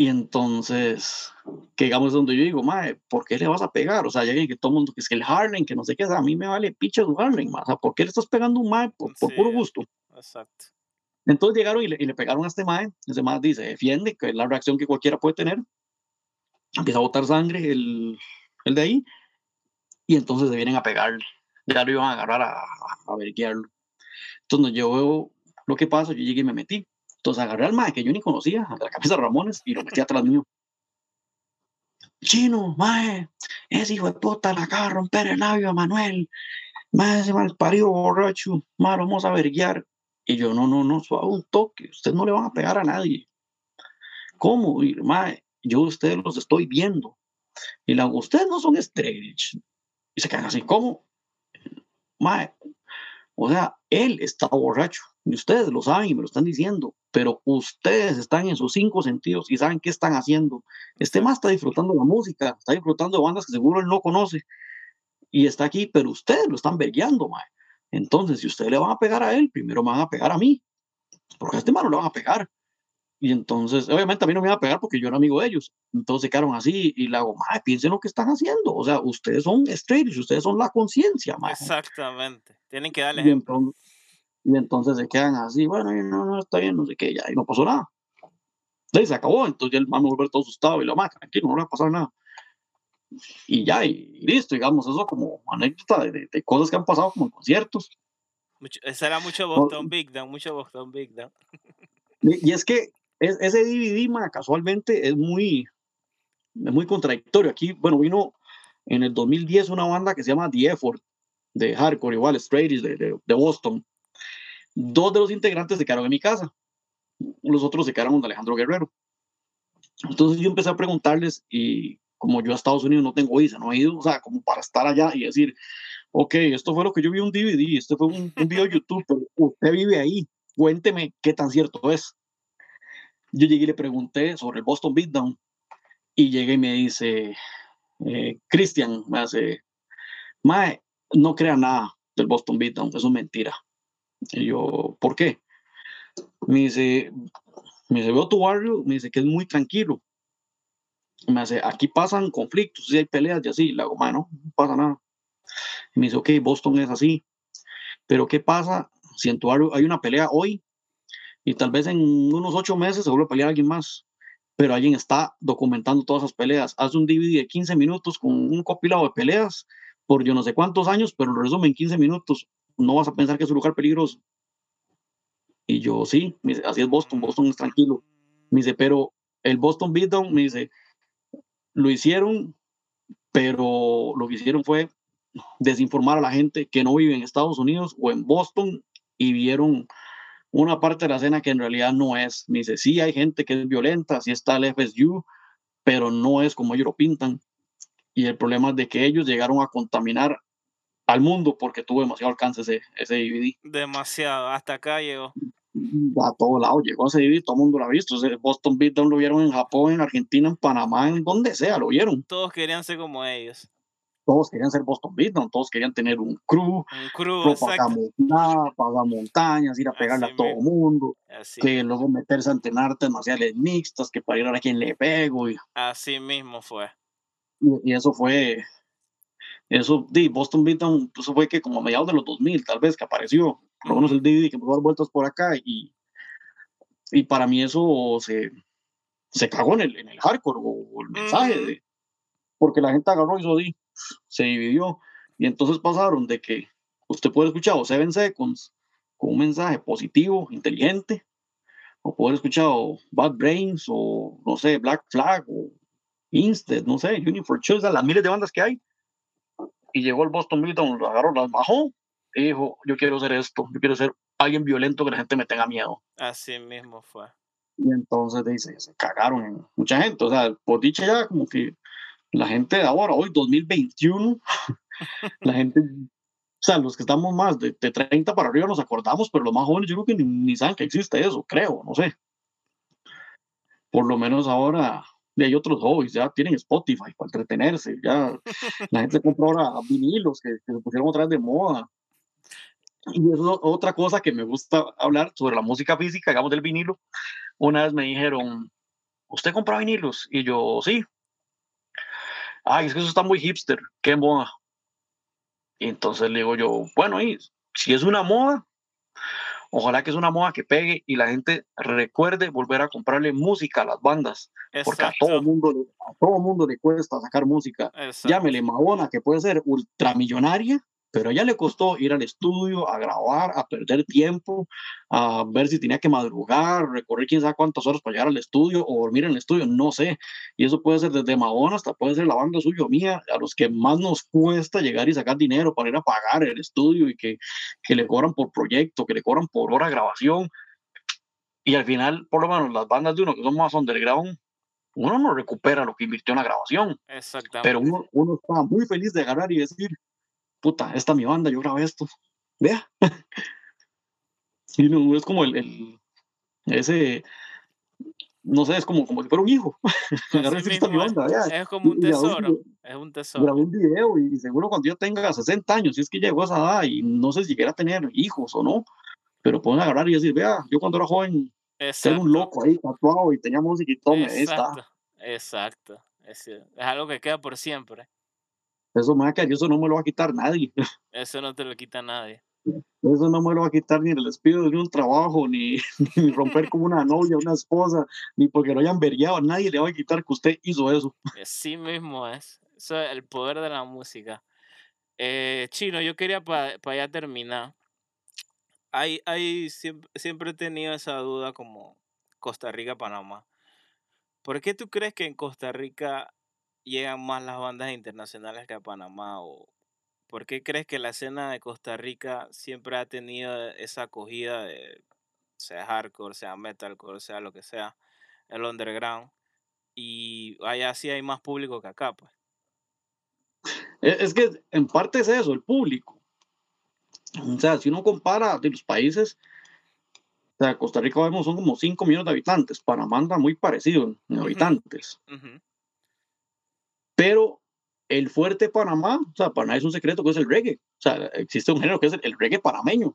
Y entonces, que digamos donde yo digo, mae, ¿por qué le vas a pegar? O sea, ya que todo el mundo, que es que el Harlem, que no sé qué, a mí me vale picha su Harlem, o sea, ¿por qué le estás pegando a un mae por, por Sí, puro gusto? exacto. Entonces llegaron y le, y le pegaron a este mae, ese mae dice, defiende, que es la reacción que cualquiera puede tener, empieza a botar sangre el, el de ahí, y entonces se vienen a pegarle, ya lo iban a agarrar a, a verguearlo. Entonces yo veo lo que pasa, yo llegué y me metí. Entonces agarré al mae que yo ni conocía, a la cabeza de Ramones, y lo metí atrás mío. chino, mae, ese hijo de puta la acaba de romper el labio a Manuel, mae, ese mal parido borracho, mae, lo vamos a verguiar. Y yo, no, no, no, suave un toque, ustedes no le van a pegar a nadie. ¿Cómo? Y, mae, yo ustedes los estoy viendo. Y la ustedes no son estrellas. Y se quedan así, ¿cómo? Mae, o sea, él está borracho. Y ustedes lo saben y me lo están diciendo, pero ustedes están en sus cinco sentidos y saben qué están haciendo. Este más está disfrutando la música, está disfrutando de bandas que seguro él no conoce y está aquí, pero ustedes lo están vergueando, mae. Entonces, si ustedes le van a pegar a él, primero me van a pegar a mí, porque a este man no le van a pegar. Y entonces, obviamente a mí no me iba a pegar porque yo era amigo de ellos. Entonces se quedaron así y le hago, mae, piensen lo que están haciendo. O sea, ustedes son straight, ustedes son la conciencia, mae. Exactamente. Tienen que darle Y ejemplo. entonces, y entonces se quedan así, bueno, y no, no, está bien, no sé qué, ya, y no pasó nada. Sí, se acabó, entonces ya el man me volvió todo asustado y lo más, tranquilo, no le va a pasar nada. Y ya, y listo, digamos, eso como anécdota de, de- de cosas que han pasado como en conciertos. Mucho- ese era mucho Boston Big Down, mucho Boston Big Down. Y, y es que es- ese DVD, ma, casualmente, es muy, es muy contradictorio. Aquí, bueno, vino en el 2010 una banda que se llama The Effort, de hardcore, igual, Straight de, de, de Boston. Dos de los integrantes se quedaron en mi casa. Los otros se quedaron con Alejandro Guerrero. Entonces yo empecé a preguntarles y como yo a Estados Unidos no tengo visa, no he ido, o sea, como para estar allá y decir, ok, esto fue lo que yo vi un DVD, este fue un, un video de YouTube, pero usted vive ahí, cuénteme qué tan cierto es. Yo llegué y le pregunté sobre el Boston Beatdown y llegué y me dice, eh, Cristian, me hace, Mae, no crea nada del Boston Beatdown, eso es mentira. Y yo, ¿por qué? Me dice, me dice, veo tu barrio, me dice que es muy tranquilo. Me dice, aquí pasan conflictos, sí hay peleas y así. Le hago, "Ma, no, pasa nada. Me dice, ok, Boston es así. Pero ¿qué pasa si en tu barrio hay una pelea hoy y tal vez en unos ocho meses se vuelve a pelear alguien más? Pero alguien está documentando todas esas peleas. Hace un DVD de 15 minutos con un compilado de peleas por yo no sé cuántos años, pero en 15 minutos. No vas a pensar que es un lugar peligroso. Y yo, sí, me así es Boston, Boston es tranquilo. Me dice, pero el Boston Beatdown, me dice, lo hicieron, pero lo que hicieron fue desinformar a la gente que no vive en Estados Unidos o en Boston y vieron una parte de la escena que en realidad no es. Me dice, sí hay gente que es violenta, sí está el FSU, pero no es como ellos lo pintan. Y el problema es de que ellos llegaron a contaminar al mundo porque tuvo demasiado alcance ese, ese DVD. Demasiado, hasta acá llegó. A todo lado llegó ese DVD, todo el mundo lo ha visto. Ese Boston Beatdown lo vieron en Japón, en Argentina, en Panamá, en donde sea, lo vieron. Todos querían ser como ellos. Todos querían ser Boston Beatdown, todos querían tener un crew, Un crew, camuflada, pasar montañas, ir a pegarle Así a todo el mismo. mundo, Así, que luego meterse a entrenar artes marciales mixtas, que para ir a ver a quien le pego. Y, así mismo fue. y- y eso fue, eso, di, Boston Beatdown, pues, eso fue que como a mediados de los 2000, tal vez, que apareció, por lo menos el DVD que empezó a dar vueltas por acá, y, y para mí eso se, se cagó en el, en el hardcore, o el mensaje, de, porque la gente agarró y di, se dividió, y entonces pasaron de que usted puede escuchar o Seven Seconds con un mensaje positivo, inteligente, o puede escuchar o Bad Brains, o no sé, Black Flag, o Instead, no sé, Union for Choice, las miles de bandas que hay. Y llegó el Boston Beatdown, lo agarró, las bajó, y dijo, yo quiero ser esto, yo quiero ser alguien violento que la gente me tenga miedo. Así mismo fue. Y entonces dice, se cagaron en mucha gente, o sea, por dicha ya como que la gente de ahora, hoy 2021, la gente, o sea, los que estamos más de, de 30 para arriba nos acordamos, pero los más jóvenes yo creo que ni, ni saben que existe eso, creo, no sé. Por lo menos ahora y hay otros hobbies, ya tienen Spotify para entretenerse, ya la gente compra ahora vinilos que, que se pusieron otra vez de moda. Y eso es otra cosa que me gusta hablar sobre la música física, digamos del vinilo. Una vez me dijeron, ¿usted compra vinilos? Y yo, sí. Ay, es que eso está muy hipster, qué moda. Y entonces le digo yo, bueno, y si es una moda, ojalá que es una moda que pegue y la gente recuerde volver a comprarle música a las bandas, porque a todo mundo, le- a todo mundo le cuesta sacar música. Exacto. Llámele Madonna, que puede ser ultramillonaria, pero a ella le costó ir al estudio, a grabar, a perder tiempo, a ver si tenía que madrugar, recorrer quién sabe cuántas horas para llegar al estudio o dormir en el estudio, no sé. Y eso puede ser desde Madonna hasta puede ser la banda suya o mía, a los que más nos cuesta llegar y sacar dinero para ir a pagar el estudio y que, que le cobran por proyecto, que le cobran por hora de grabación. Y al final, por lo menos las bandas de uno que son más underground, uno no recupera lo que invirtió en la grabación. Exactamente. Pero uno, uno está muy feliz de agarrar y decir, puta, esta es mi banda, yo grabé esto. Vea. sí, no, es como el, el, ese, no sé, es como, como si fuera un hijo. Así mi banda, vea. Es como un tesoro, es un tesoro. Grabé un video y seguro cuando yo tenga 60 años, si es que llegó a esa edad y no sé si quiera tener hijos o no, pero pueden agarrar y decir, vea, yo cuando era joven Exacto. un loco ahí tatuado y tenía música y todo, exacto, Exacto, es, es, algo que queda por siempre. Eso, maca, eso no me lo va a quitar nadie. Eso no te lo quita nadie. Eso no me lo va a quitar ni el despido de un trabajo, ni, ni romper con una novia, una esposa, ni porque lo hayan veriado. Nadie le va a quitar que usted hizo eso. Sí mismo es. Eso es el poder de la música. Eh, Chino, yo quería para ya terminar hay, hay siempre, siempre he tenido esa duda como Costa Rica, Panamá. ¿Por qué tú crees que en Costa Rica llegan más las bandas internacionales que a Panamá? ¿O por qué crees que la escena de Costa Rica siempre ha tenido esa acogida de sea hardcore, sea metalcore, sea lo que sea, el underground? Y allá sí hay más público que acá, pues. E, es que en parte es eso, el público. O sea, si uno compara de los países, o sea, Costa Rica vemos son como 5 millones de habitantes, Panamá anda muy parecido en habitantes. Pero el fuerte Panamá, o sea, Panamá es un secreto que es el reggae. O sea, existe un género que es el, reggae panameño.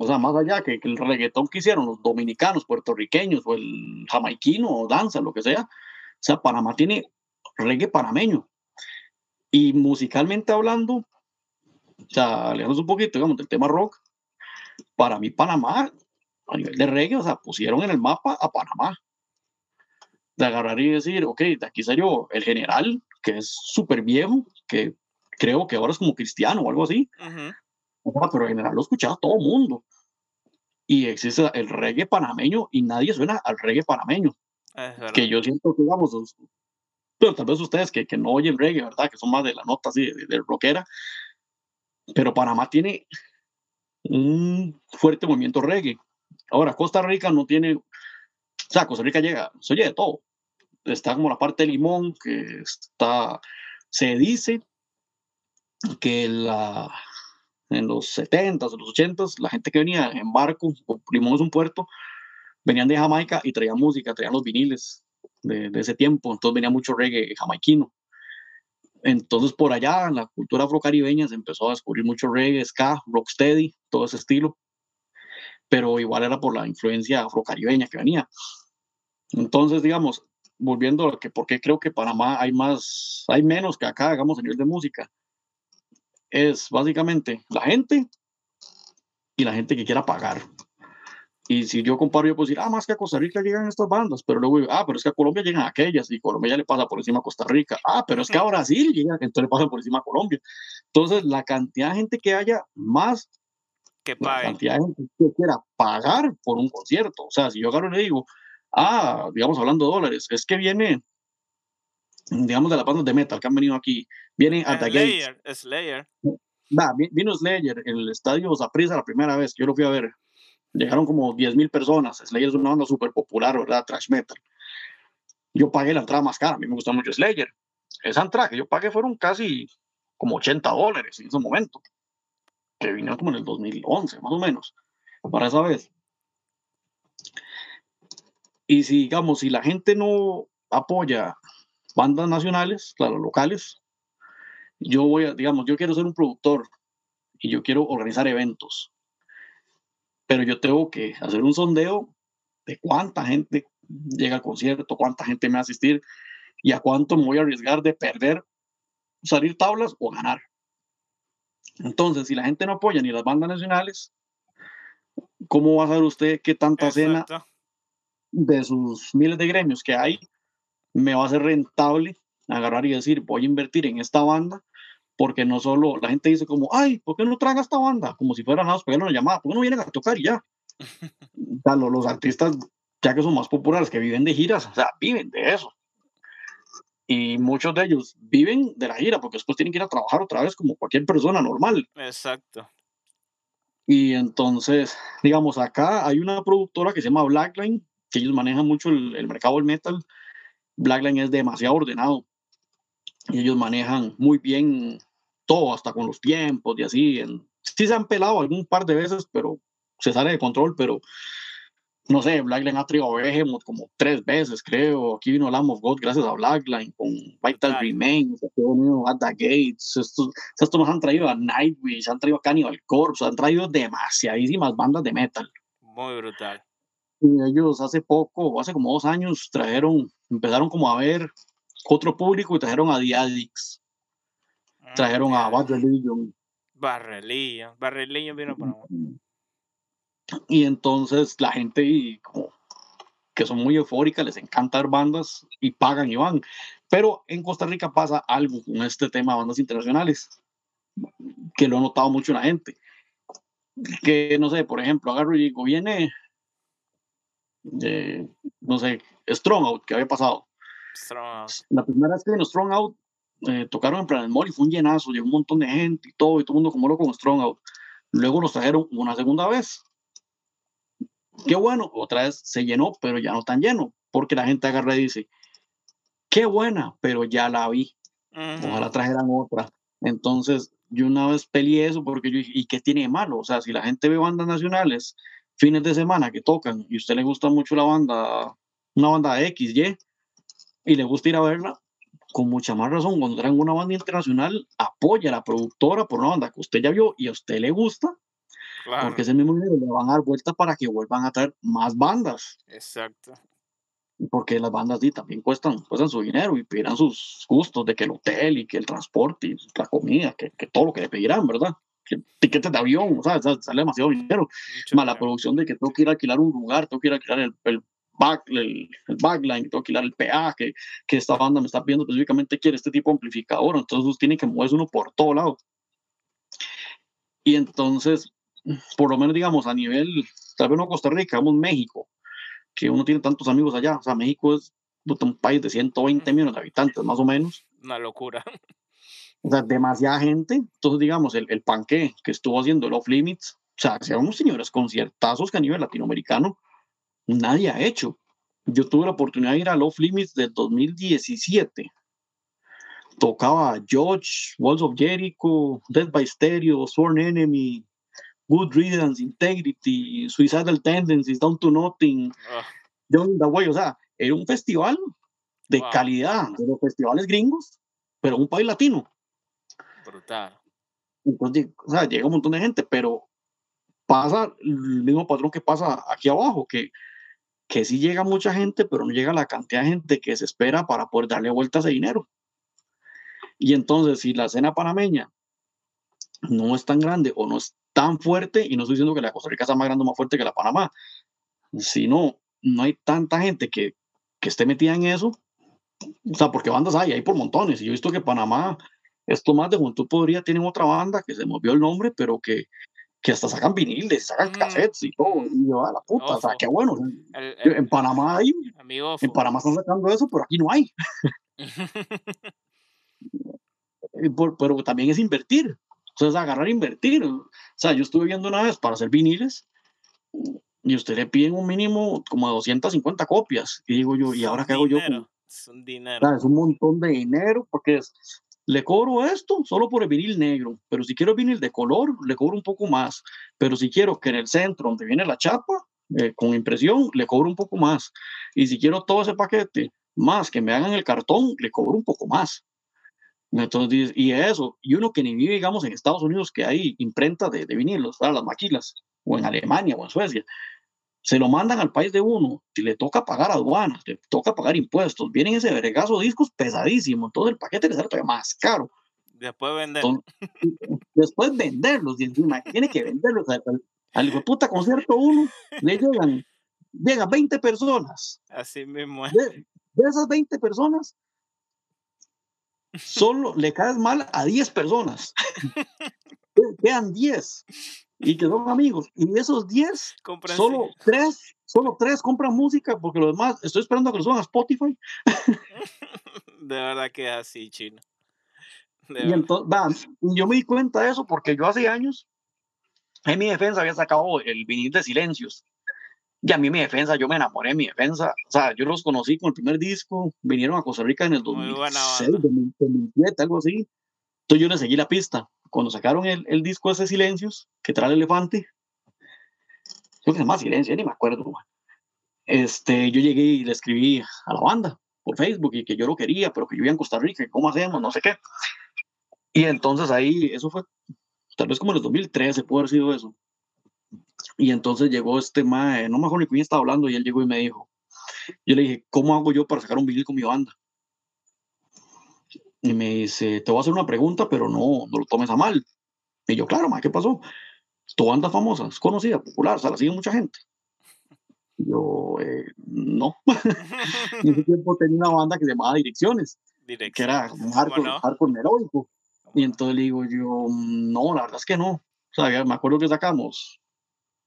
O sea, más allá que, el reggaetón que hicieron los dominicanos, puertorriqueños o el jamaiquino o danza, lo que sea. O sea, Panamá tiene reggae panameño. Y musicalmente hablando, o sea, alejamos un poquito, digamos, del tema rock, para mí Panamá, a nivel de reggae, o sea, pusieron en el mapa a Panamá. De agarrar y decir, ok, de aquí salió el general, que es súper viejo, que creo que ahora es como cristiano o algo así. pero el general lo escuchaba todo el mundo. Y existe el reggae panameño y nadie suena al reggae panameño. que yo siento que, digamos, pero tal vez ustedes que, que no oyen reggae, ¿verdad? Que son más de la nota así, de, de rockera, pero Panamá tiene un fuerte movimiento reggae. Ahora, Costa Rica no tiene, o sea, Costa Rica llega, se oye de todo. Está como la parte de Limón, que está, se dice que la, en los 70s, en los 80s, la gente que venía en barco, Limón es un puerto, venían de Jamaica y traían música, traían los viniles de, de ese tiempo, entonces venía mucho reggae jamaiquino. Entonces, por allá, en la cultura afrocaribeña se empezó a descubrir mucho reggae, ska, rocksteady, todo ese estilo. Pero igual era por la influencia afrocaribeña que venía. Entonces, digamos, volviendo a que por qué creo que Panamá hay más, hay menos que acá, hagamos a nivel de música, es básicamente la gente y la gente que quiera pagar. Y si yo comparo, yo puedo decir, ah, más que a Costa Rica llegan estas bandas, pero luego ah, pero es que a Colombia llegan aquellas y Colombia ya le pasa por encima a Costa Rica. Ah, pero es que a Brasil llegan, entonces le pasan por encima a Colombia. Entonces, la cantidad de gente que haya más que pague. La cantidad de gente que quiera pagar por un concierto. O sea, si yo agarro y le digo, ah, digamos hablando de dólares, es que viene, digamos, de las bandas de metal que han venido aquí, viene a Slayer, Slayer. Va, vino Slayer en el estadio Zaprisa la primera vez que yo lo fui a ver Llegaron como 10.000 personas. Slayer es una banda súper popular, ¿verdad? Trash metal. Yo pagué la entrada más cara. A mí me gusta mucho Slayer. Esa entrada que yo pagué fueron casi como 80 dólares en ese momento. Que vino como en el 2011, más o menos. Para esa vez. Y si, digamos, si la gente no apoya bandas nacionales, claro, locales, yo voy a, digamos, yo quiero ser un productor y yo quiero organizar eventos pero yo tengo que hacer un sondeo de cuánta gente llega al concierto, cuánta gente me va a asistir y a cuánto me voy a arriesgar de perder, salir tablas o ganar. Entonces, si la gente no apoya ni las bandas nacionales, ¿cómo va a saber usted qué tanta cena de sus miles de gremios que hay me va a ser rentable agarrar y decir, voy a invertir en esta banda porque no solo la gente dice como, ay, ¿por qué no traen a esta banda? Como si fuera nada, ¿por qué no llamada? ¿Por qué no vienen a tocar y ya? los, los artistas, ya que son más populares, que viven de giras, o sea, viven de eso. Y muchos de ellos viven de la gira porque después tienen que ir a trabajar otra vez como cualquier persona normal. Exacto. Y entonces, digamos, acá hay una productora que se llama Blackline, que ellos manejan mucho el, el mercado del metal. Blackline es demasiado ordenado y ellos manejan muy bien todo, hasta con los tiempos y así. En, sí se han pelado algún par de veces, pero se sale de control, pero no sé, Blackline ha traído a Behemoth como tres veces, creo. Aquí vino Lamb of God gracias a Blackline con Vital Remains, aquí vino At the Gates. Estos, estos nos han traído a Nightwish, han traído a Cannibal Corpse, han traído demasiadísimas bandas de metal. Muy brutal. Ellos hace poco, hace como dos años, trajeron, empezaron como a ver otro público y trajeron a The Addicts. Trajeron a Bad Religion. Bad Religion vino para Y entonces la gente y como que son muy eufóricas, les encanta ver bandas y pagan y van. Pero en Costa Rica pasa algo con este tema de bandas internacionales, que lo ha notado mucho la gente. Que, no sé, por ejemplo, agarro y digo, viene, de, no sé, Strong Out, que había pasado. La primera vez que vino Strong Out, eh, tocaron en Planet Mall y fue un llenazo, llegó un montón de gente y todo, y todo el mundo como loco con Strong Out. Luego nos trajeron una segunda vez. Qué bueno, otra vez se llenó, pero ya no tan lleno, porque la gente agarra y dice, qué buena, pero ya la vi. Ojalá trajeran otra. Entonces, yo una vez peleé eso porque yo ¿y qué tiene de malo? O sea, si la gente ve bandas nacionales fines de semana que tocan y a usted le gusta mucho la banda, una banda X, Y, y le gusta ir a verla, con mucha más razón, cuando traen una banda internacional, apoya a la productora por una banda que usted ya vio y a usted le gusta, porque ese mismo dinero le van a dar vueltas para que vuelvan a traer más bandas. Exacto. Porque las bandas sí, también cuestan, cuestan su dinero y pedirán sus gustos de que el hotel y que el transporte y la comida, que, que todo lo que le pedirán, ¿verdad? Que tiquetes de avión, o sea, sale demasiado dinero. Más la producción de que tengo que ir a alquilar un lugar, tengo que ir a alquilar el, el back, el, el, backline, tengo que alquilar el PA, que, que, esta banda me está pidiendo específicamente quiere este tipo de amplificador, entonces tiene que moverse uno por todo lado. Y entonces, por lo menos digamos a nivel, tal vez no Costa Rica, vamos México, que uno tiene tantos amigos allá, o sea, México es un país de 120 millones de habitantes, más o menos. Una locura. O sea, demasiada gente. Entonces, digamos, el, el panque que estuvo haciendo el Off Limits, o sea, sean unos señores conciertazos que a nivel latinoamericano nadie ha hecho. Yo tuve la oportunidad de ir a Love Limits del 2017. Tocaba George, Walls of Jericho, Dead by Stereo, Sworn Enemy, Good Riddance, Integrity, Suicidal Tendencies, Down to Nothing, John the Way. O sea, era un festival de calidad, de los festivales gringos, pero un país latino. Brutal. Entonces, o sea, llega un montón de gente, pero pasa el mismo patrón que pasa aquí abajo, que que sí llega mucha gente, pero no llega la cantidad de gente que se espera para poder darle vueltas de dinero. Y entonces, si la escena panameña no es tan grande o no es tan fuerte, y no estoy diciendo que la Costa Rica sea más grande o más fuerte que la Panamá, sino no hay tanta gente que, que esté metida en eso, o sea, porque bandas hay, hay por montones. Y yo he visto que Panamá, esto más de Juventud Podría, tienen otra banda que se movió el nombre, pero que que hasta sacan viniles, sacan cassettes y todo, y yo, a la puta, o sea, qué bueno. en Panamá hay, en Panamá están sacando eso, pero aquí no hay. pero también es invertir, o sea, es agarrar e invertir. O sea, yo estuve viendo una vez para hacer viniles y usted le piden un mínimo como 250 copias. Y digo yo, ¿y ahora qué hago yo? Es un dinero. es un montón de dinero porque es, le cobro esto solo por el vinil negro, pero si quiero vinil de color, le cobro un poco más, pero si quiero que en el centro donde viene la chapa, eh, con impresión, le cobro un poco más, y si quiero todo ese paquete, más que me hagan el cartón, le cobro un poco más. Entonces, y eso, y uno que ni vive, digamos, en Estados Unidos, que hay imprenta de, de vinilos, las maquilas, o en Alemania o en Suecia, se lo mandan al país de uno, si le toca pagar aduanas, le toca pagar impuestos, vienen ese vergazo discos pesadísimo, todo el paquete le sale todavía más caro. Después venderlos. Después venderlos, y encima tiene que venderlos. Al, al puta concierto uno le llegan, llegan 20 personas. Así mismo. De, de esas 20 personas, solo le caes mal a 10 personas. Quedan 10 y que son amigos. Y de esos 10, solo 3 solo tres compran música porque los demás, estoy esperando a que lo suban a Spotify. de verdad que es así, chino. y entonces, yo me di cuenta de eso porque yo hace años, en mi defensa había sacado el vinil de Silencios. Y a mí mi defensa, yo me enamoré de mi defensa. O sea, yo los conocí con el primer disco, vinieron a Costa Rica en el 2006, 2007, algo así. Entonces yo le seguí la pista. Cuando sacaron el, el disco ese Silencios, que trae el elefante, creo que se llama Silencio, ni me acuerdo. Este, yo llegué y le escribí a la banda por Facebook y que yo lo quería, pero que yo vivía en Costa Rica, ¿cómo hacemos? No sé qué. Y entonces ahí, eso fue tal vez como en el 2013, puede haber sido eso. Y entonces llegó este mae, no me acuerdo ni quién estaba hablando, y él llegó y me dijo, yo le dije, ¿cómo hago yo para sacar un vinil con mi banda? Y me dice, te voy a hacer una pregunta, pero no, no lo tomes a mal. Y yo, claro, mae, ¿qué pasó? Tu banda famosa, es conocida, popular, o sea, la sigue mucha gente. yo, eh, no. en ese tiempo tenía una banda que se llamaba Direcciones, que era un hardcore, hardcore heroico. Y entonces le digo yo, no, la verdad es que no. O sea, me acuerdo que sacamos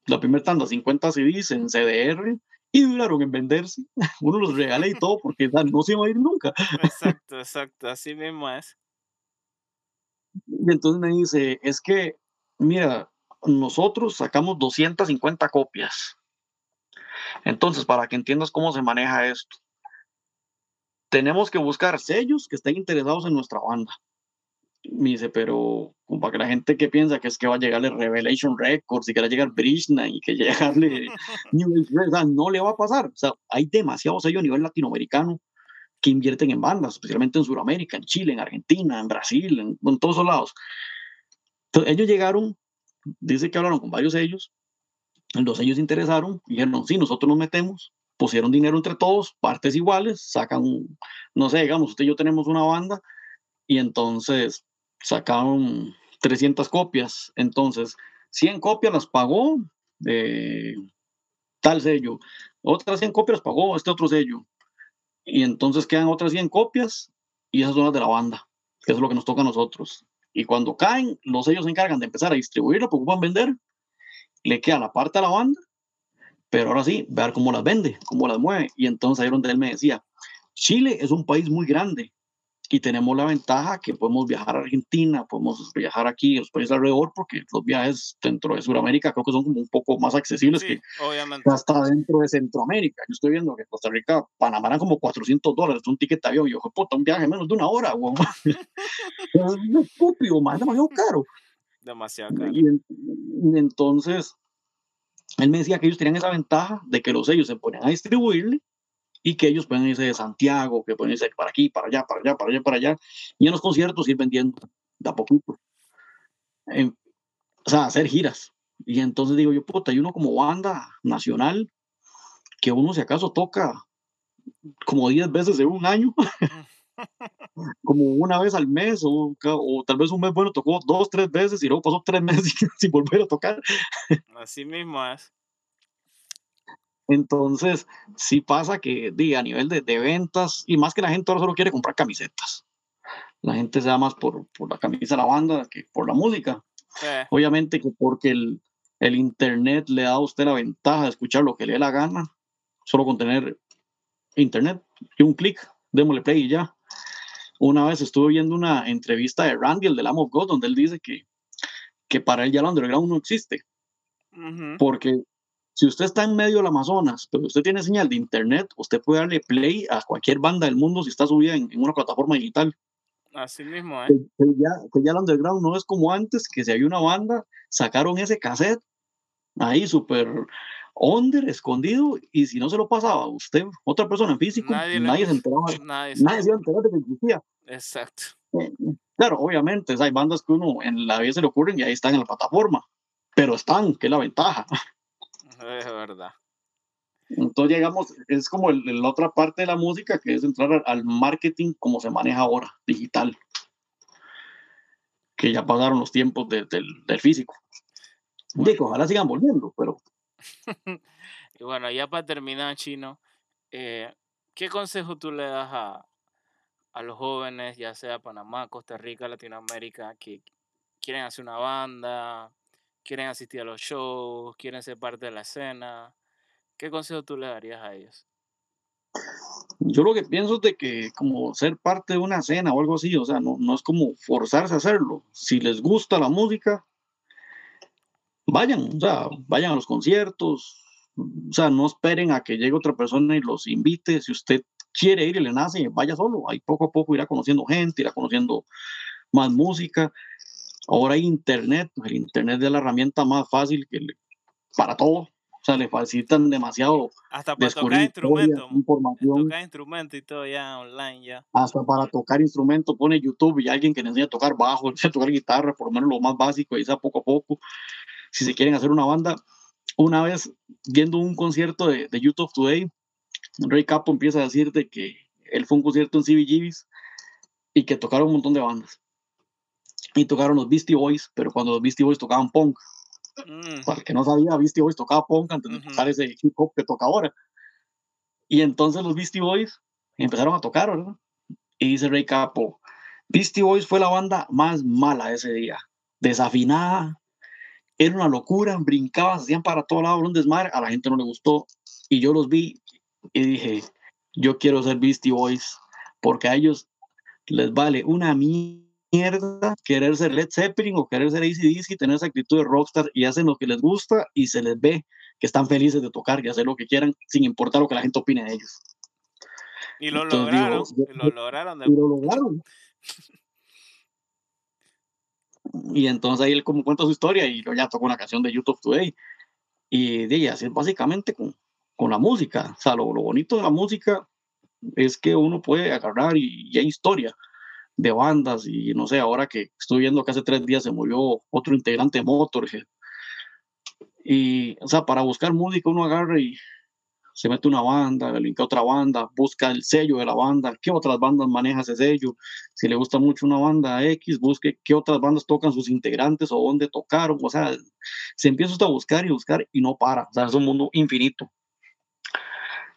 la primera tanda, 50 CDs en CDR, y duraron en venderse. Uno los regalé y todo porque no se iba a ir nunca. Exacto, exacto, así mismo es. Y entonces me dice, es que, mira, nosotros sacamos 250 copias. Entonces, para que entiendas cómo se maneja esto, tenemos que buscar sellos que estén interesados en nuestra banda. Me dice, pero para que la gente que piensa que es que va a llegarle Revelation Records y que va a llegar Brishna y que llegarle New no le va a pasar. O sea, hay demasiados sellos a nivel latinoamericano que invierten en bandas, especialmente en Sudamérica, en Chile, en Argentina, en Brasil, en, en todos lados. Entonces, ellos llegaron dice que hablaron con varios ellos, los ellos se interesaron y dijeron, sí, nosotros nos metemos, pusieron dinero entre todos, partes iguales, sacan, no sé, digamos, usted y yo tenemos una banda y entonces sacaron 300 copias, entonces 100 copias las pagó de tal sello, otras 100 copias pagó este otro sello, y entonces quedan otras 100 copias y esas son las de la banda, que es lo que nos toca a nosotros. Y cuando caen, los sellos se encargan de empezar a distribuirlo, porque a vender, le queda la parte a la banda, pero ahora sí, ver cómo las vende, cómo las mueve. Y entonces ahí donde él me decía, Chile es un país muy grande, y tenemos la ventaja que podemos viajar a Argentina, podemos viajar aquí a los países alrededor, porque los viajes dentro de Sudamérica creo que son como un poco más accesibles que hasta dentro de Centroamérica. Yo estoy viendo que Costa Rica, Panamá eran como 400 dólares un ticket de avión, y yo, puta, un viaje menos de una hora, güey. es estúpido, más demasiado caro. Demasiado caro. Y, y entonces, él me decía que ellos tenían esa ventaja de que los sellos se ponían a distribuirle y que ellos pueden irse de Santiago, que pueden irse para aquí, para allá, para allá, para allá, para allá, y en los conciertos ir vendiendo de a poquito. o sea, hacer giras. Y entonces digo yo, puta, hay uno como banda nacional, que uno si acaso toca como 10 veces en un año, como una vez al mes, o, o, tal vez un mes bueno tocó dos, tres veces y luego pasó tres meses sin volver a tocar. Así mismo es. Entonces, sí pasa que a nivel de, ventas, y más que la gente ahora solo quiere comprar camisetas. La gente se da más por, por la camisa de la banda que por la música. Eh. Obviamente que porque el, el, Internet le da a usted la ventaja de escuchar lo que le dé la gana, solo con tener Internet y un clic, démosle play y ya. Una vez estuve viendo una entrevista de Randy, el del Lamb of God, donde él dice que, que para él ya el underground no existe. Porque si usted está en medio del Amazonas, pero usted tiene señal de internet, usted puede darle play a cualquier banda del mundo si está subida en, una plataforma digital. Así mismo, ¿eh? Que, ya, que ya el underground no es como antes, que si había una banda, sacaron ese cassette ahí súper under, escondido, y si no se lo pasaba a usted, otra persona en físico, nadie, se enteraba. Nadie, nadie se enteraba de que existía. Exacto. Eh, claro, obviamente, hay bandas que uno en la vida se le ocurren y ahí están en la plataforma, pero están, que es la ventaja. Es verdad. Entonces llegamos, es como la otra parte de la música que es entrar al, marketing como se maneja ahora, digital. Que ya pasaron los tiempos del, del, físico. Digo, ojalá sigan volviendo, pero. y bueno, ya para terminar, Chino, eh, ¿qué consejo tú le das a, a los jóvenes, ya sea Panamá, Costa Rica, Latinoamérica, que quieren hacer una banda, quieren asistir a los shows, quieren ser parte de la escena? ¿Qué consejo tú le darías a ellos? Yo lo que pienso es de que como ser parte de una escena o algo así, o sea, no, no es como forzarse a hacerlo. Si les gusta la música, vayan, o sea, vayan a los conciertos, o sea, no esperen a que llegue otra persona y los invite. Si usted quiere ir y le nace, vaya solo. Ahí poco a poco irá conociendo gente, irá conociendo más música. Ahora hay internet, el internet es la herramienta más fácil que para todo. O sea, le facilitan demasiado. Hasta para tocar instrumentos. Tocar instrumentos y todo ya online ya. Hasta para tocar instrumentos, pone YouTube y alguien que le enseña a tocar bajo, a tocar guitarra, por lo menos lo más básico, y sea poco a poco. Si se quieren hacer una banda, una vez viendo un concierto de, de YouTube Today, Ray Capo empieza a decir de que él fue un concierto en CBGBs y que tocaron un montón de bandas. Y tocaron los Beastie Boys, pero cuando los Beastie Boys tocaban punk. Mm. Para el que no sabía, Beastie Boys tocaba punk antes de tocar ese hip hop que toca ahora. Y entonces los Beastie Boys empezaron a tocar, ¿verdad? Y dice Ray Capo, Beastie Boys fue la banda más mala ese día. Desafinada, era una locura, brincaban, hacían para todo lado, un desmadre, a la gente no le gustó. Y yo los vi y dije, yo quiero ser Beastie Boys, porque a ellos les vale una mierda querer ser Led Zeppelin o querer ser ACDC, tener esa actitud de rockstar y hacen lo que les gusta y se les ve que están felices de tocar y hacer lo que quieran sin importar lo que la gente opine de ellos. Y lo lograron, y lo lograron. Y lo lograron. y entonces ahí él como cuenta su historia y lo ya tocó una canción de YouTube Today. Y de ella, así básicamente con, con la música. O sea, lo, bonito de la música es que uno puede agarrar y, hay historia de bandas y no sé, ahora que estoy viendo que hace tres días se murió otro integrante de Motorhead. Y, o sea, para buscar música uno agarra y se mete una banda, linka otra banda, busca el sello de la banda, qué otras bandas maneja ese sello. Si le gusta mucho una banda X, busque qué otras bandas tocan sus integrantes o dónde tocaron. O sea, se empieza a buscar y buscar y no para. O sea, es un mundo infinito.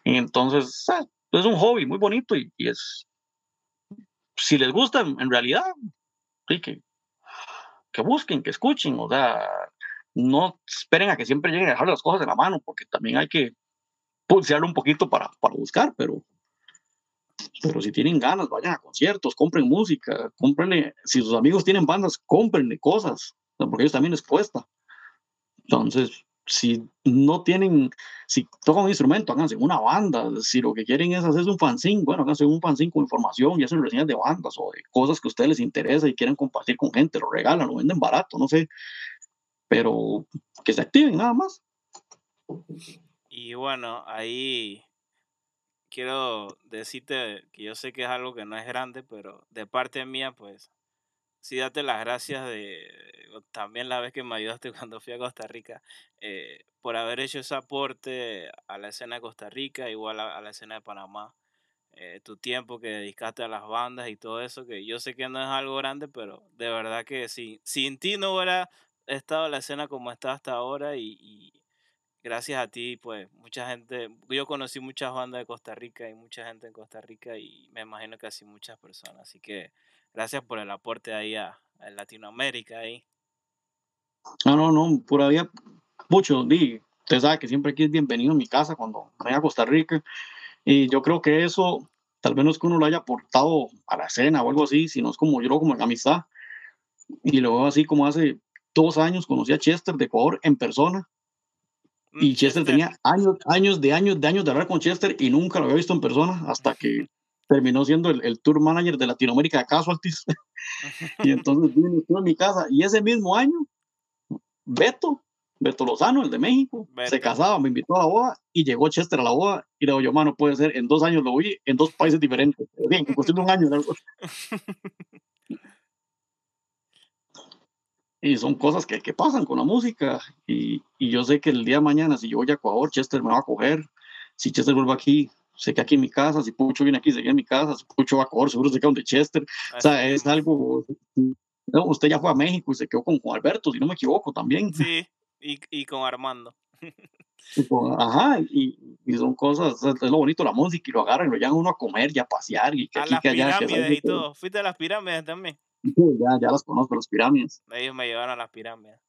Y entonces, ah, es un hobby muy bonito y, es, si les gusta, en realidad, sí, que, que busquen, que escuchen, o sea, no esperen a que siempre lleguen a dejar las cosas en la mano, porque también hay que pulsearlo un poquito para, para buscar, pero, pero si tienen ganas, vayan a conciertos, compren música, comprenle, si sus amigos tienen bandas, cómprenle cosas, porque ellos también les cuesta. Entonces, si no tienen, si tocan un instrumento, háganse una banda. Si lo que quieren es hacerse un fanzine, bueno, háganse un fanzine con información y hacen reseñas de bandas o de cosas que a ustedes les interesa y quieren compartir con gente, lo regalan, lo venden barato, no sé. Pero que se activen nada más. Y bueno, ahí quiero decirte que yo sé que es algo que no es grande, pero de parte mía, pues sí date las gracias de también la vez que me ayudaste cuando fui a Costa Rica eh, por haber hecho ese aporte a la escena de Costa Rica igual a, la escena de Panamá eh, tu tiempo que dedicaste a las bandas y todo eso que yo sé que no es algo grande pero de verdad que sí sin ti no hubiera estado la escena como está hasta ahora y gracias a ti pues mucha gente yo conocí muchas bandas de Costa Rica y mucha gente en Costa Rica y me imagino que así muchas personas así que gracias por el aporte ahí a, Latinoamérica ahí. No, no, no, por ahí mucho, di, usted sabe que siempre aquí es bienvenido en mi casa cuando vaya a Costa Rica. Y yo creo que eso tal vez no es que uno lo haya aportado a la escena o algo así, sino es como yo como en amistad. Y luego así como hace dos años conocí a Chester de Ecuador en persona. Y mm, Chester, tenía años, años de años de años de hablar con Chester y nunca lo había visto en persona hasta que terminó siendo el, tour manager de Latinoamérica de Casualties. y entonces vino a mi casa. Y ese mismo año, Beto, Beto Lozano, el de México, se casaba, me invitó a la boda y llegó Chester a la boda. Y le digo, yo, mano, puede ser, en dos años lo vi en dos países diferentes. Bien, en cuestión de un año. y son cosas que, que, pasan con la música. Y, y, yo sé que el día de mañana, si yo voy a Ecuador, Chester me va a coger. Si Chester vuelve aquí, sé que aquí en mi casa, si Pucho viene aquí, se queda en mi casa, si Pucho va a correr, seguro se queda donde Chester. O sea, es algo. usted ya fue a México y se quedó con Juan Alberto, si no me equivoco, también. Sí, y, y con Armando. ajá, y, son cosas, es lo bonito la música, y lo agarran, lo llevan uno a comer y a pasear, y que a aquí, las que allá. pirámides y todo. Fuiste a las pirámides también. Ya, ya las conozco, las pirámides. Ellos me llevaron a las pirámides.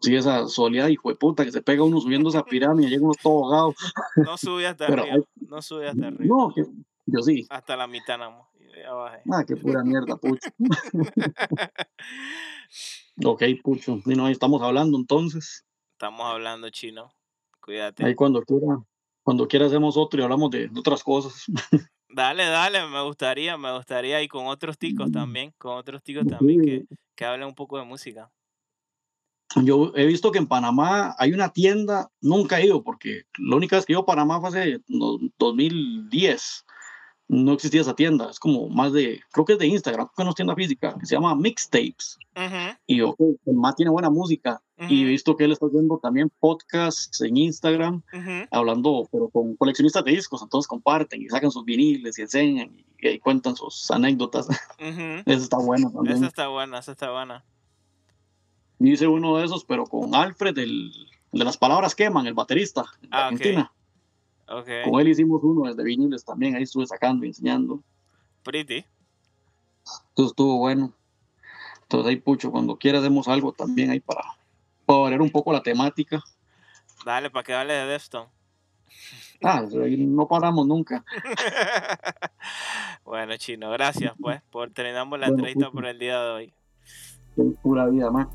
Sí, esa soledad, hijo de puta, que se pega uno subiendo esa pirámide, llega uno todo ahogado. No sube hasta arriba, no sube hasta arriba. No, yo sí. Hasta la mitad nada Ya bajé. Ah, qué pura mierda, pucho. ok, pucho. Y no, ahí estamos hablando entonces. Estamos hablando chino. Cuídate. Ahí cuando quiera, cuando quiera hacemos otro y hablamos de, otras cosas. Dale, dale, me gustaría, me gustaría, y con otros ticos también, con otros ticos también que, que hablen un poco de música. Yo he visto que en Panamá hay una tienda, nunca he ido, porque la única vez que iba a Panamá fue hace 2010. No existía esa tienda, es como más de, creo que es de Instagram, creo que no es tienda física, que se llama Mixtapes. Y yo, más tiene buena música. Y he visto que él está haciendo también podcasts en Instagram, hablando, pero con coleccionistas de discos, entonces comparten y sacan sus viniles y enseñan y, cuentan sus anécdotas. Eso está bueno también. Eso está buena, eso está buena hice uno de esos, pero con Alfred, el, de las palabras queman, el baterista de ah, Argentina. Con él hicimos uno desde viniles también, ahí estuve sacando y enseñando. Pretty. Entonces estuvo bueno. Entonces ahí, Pucho, cuando quiera hacemos algo también ahí para, para variar un poco la temática. Dale, para que hable de Defton. Ah, no paramos nunca. bueno, Chino, gracias pues por terminamos la entrevista por el día de hoy. Pura vida, más.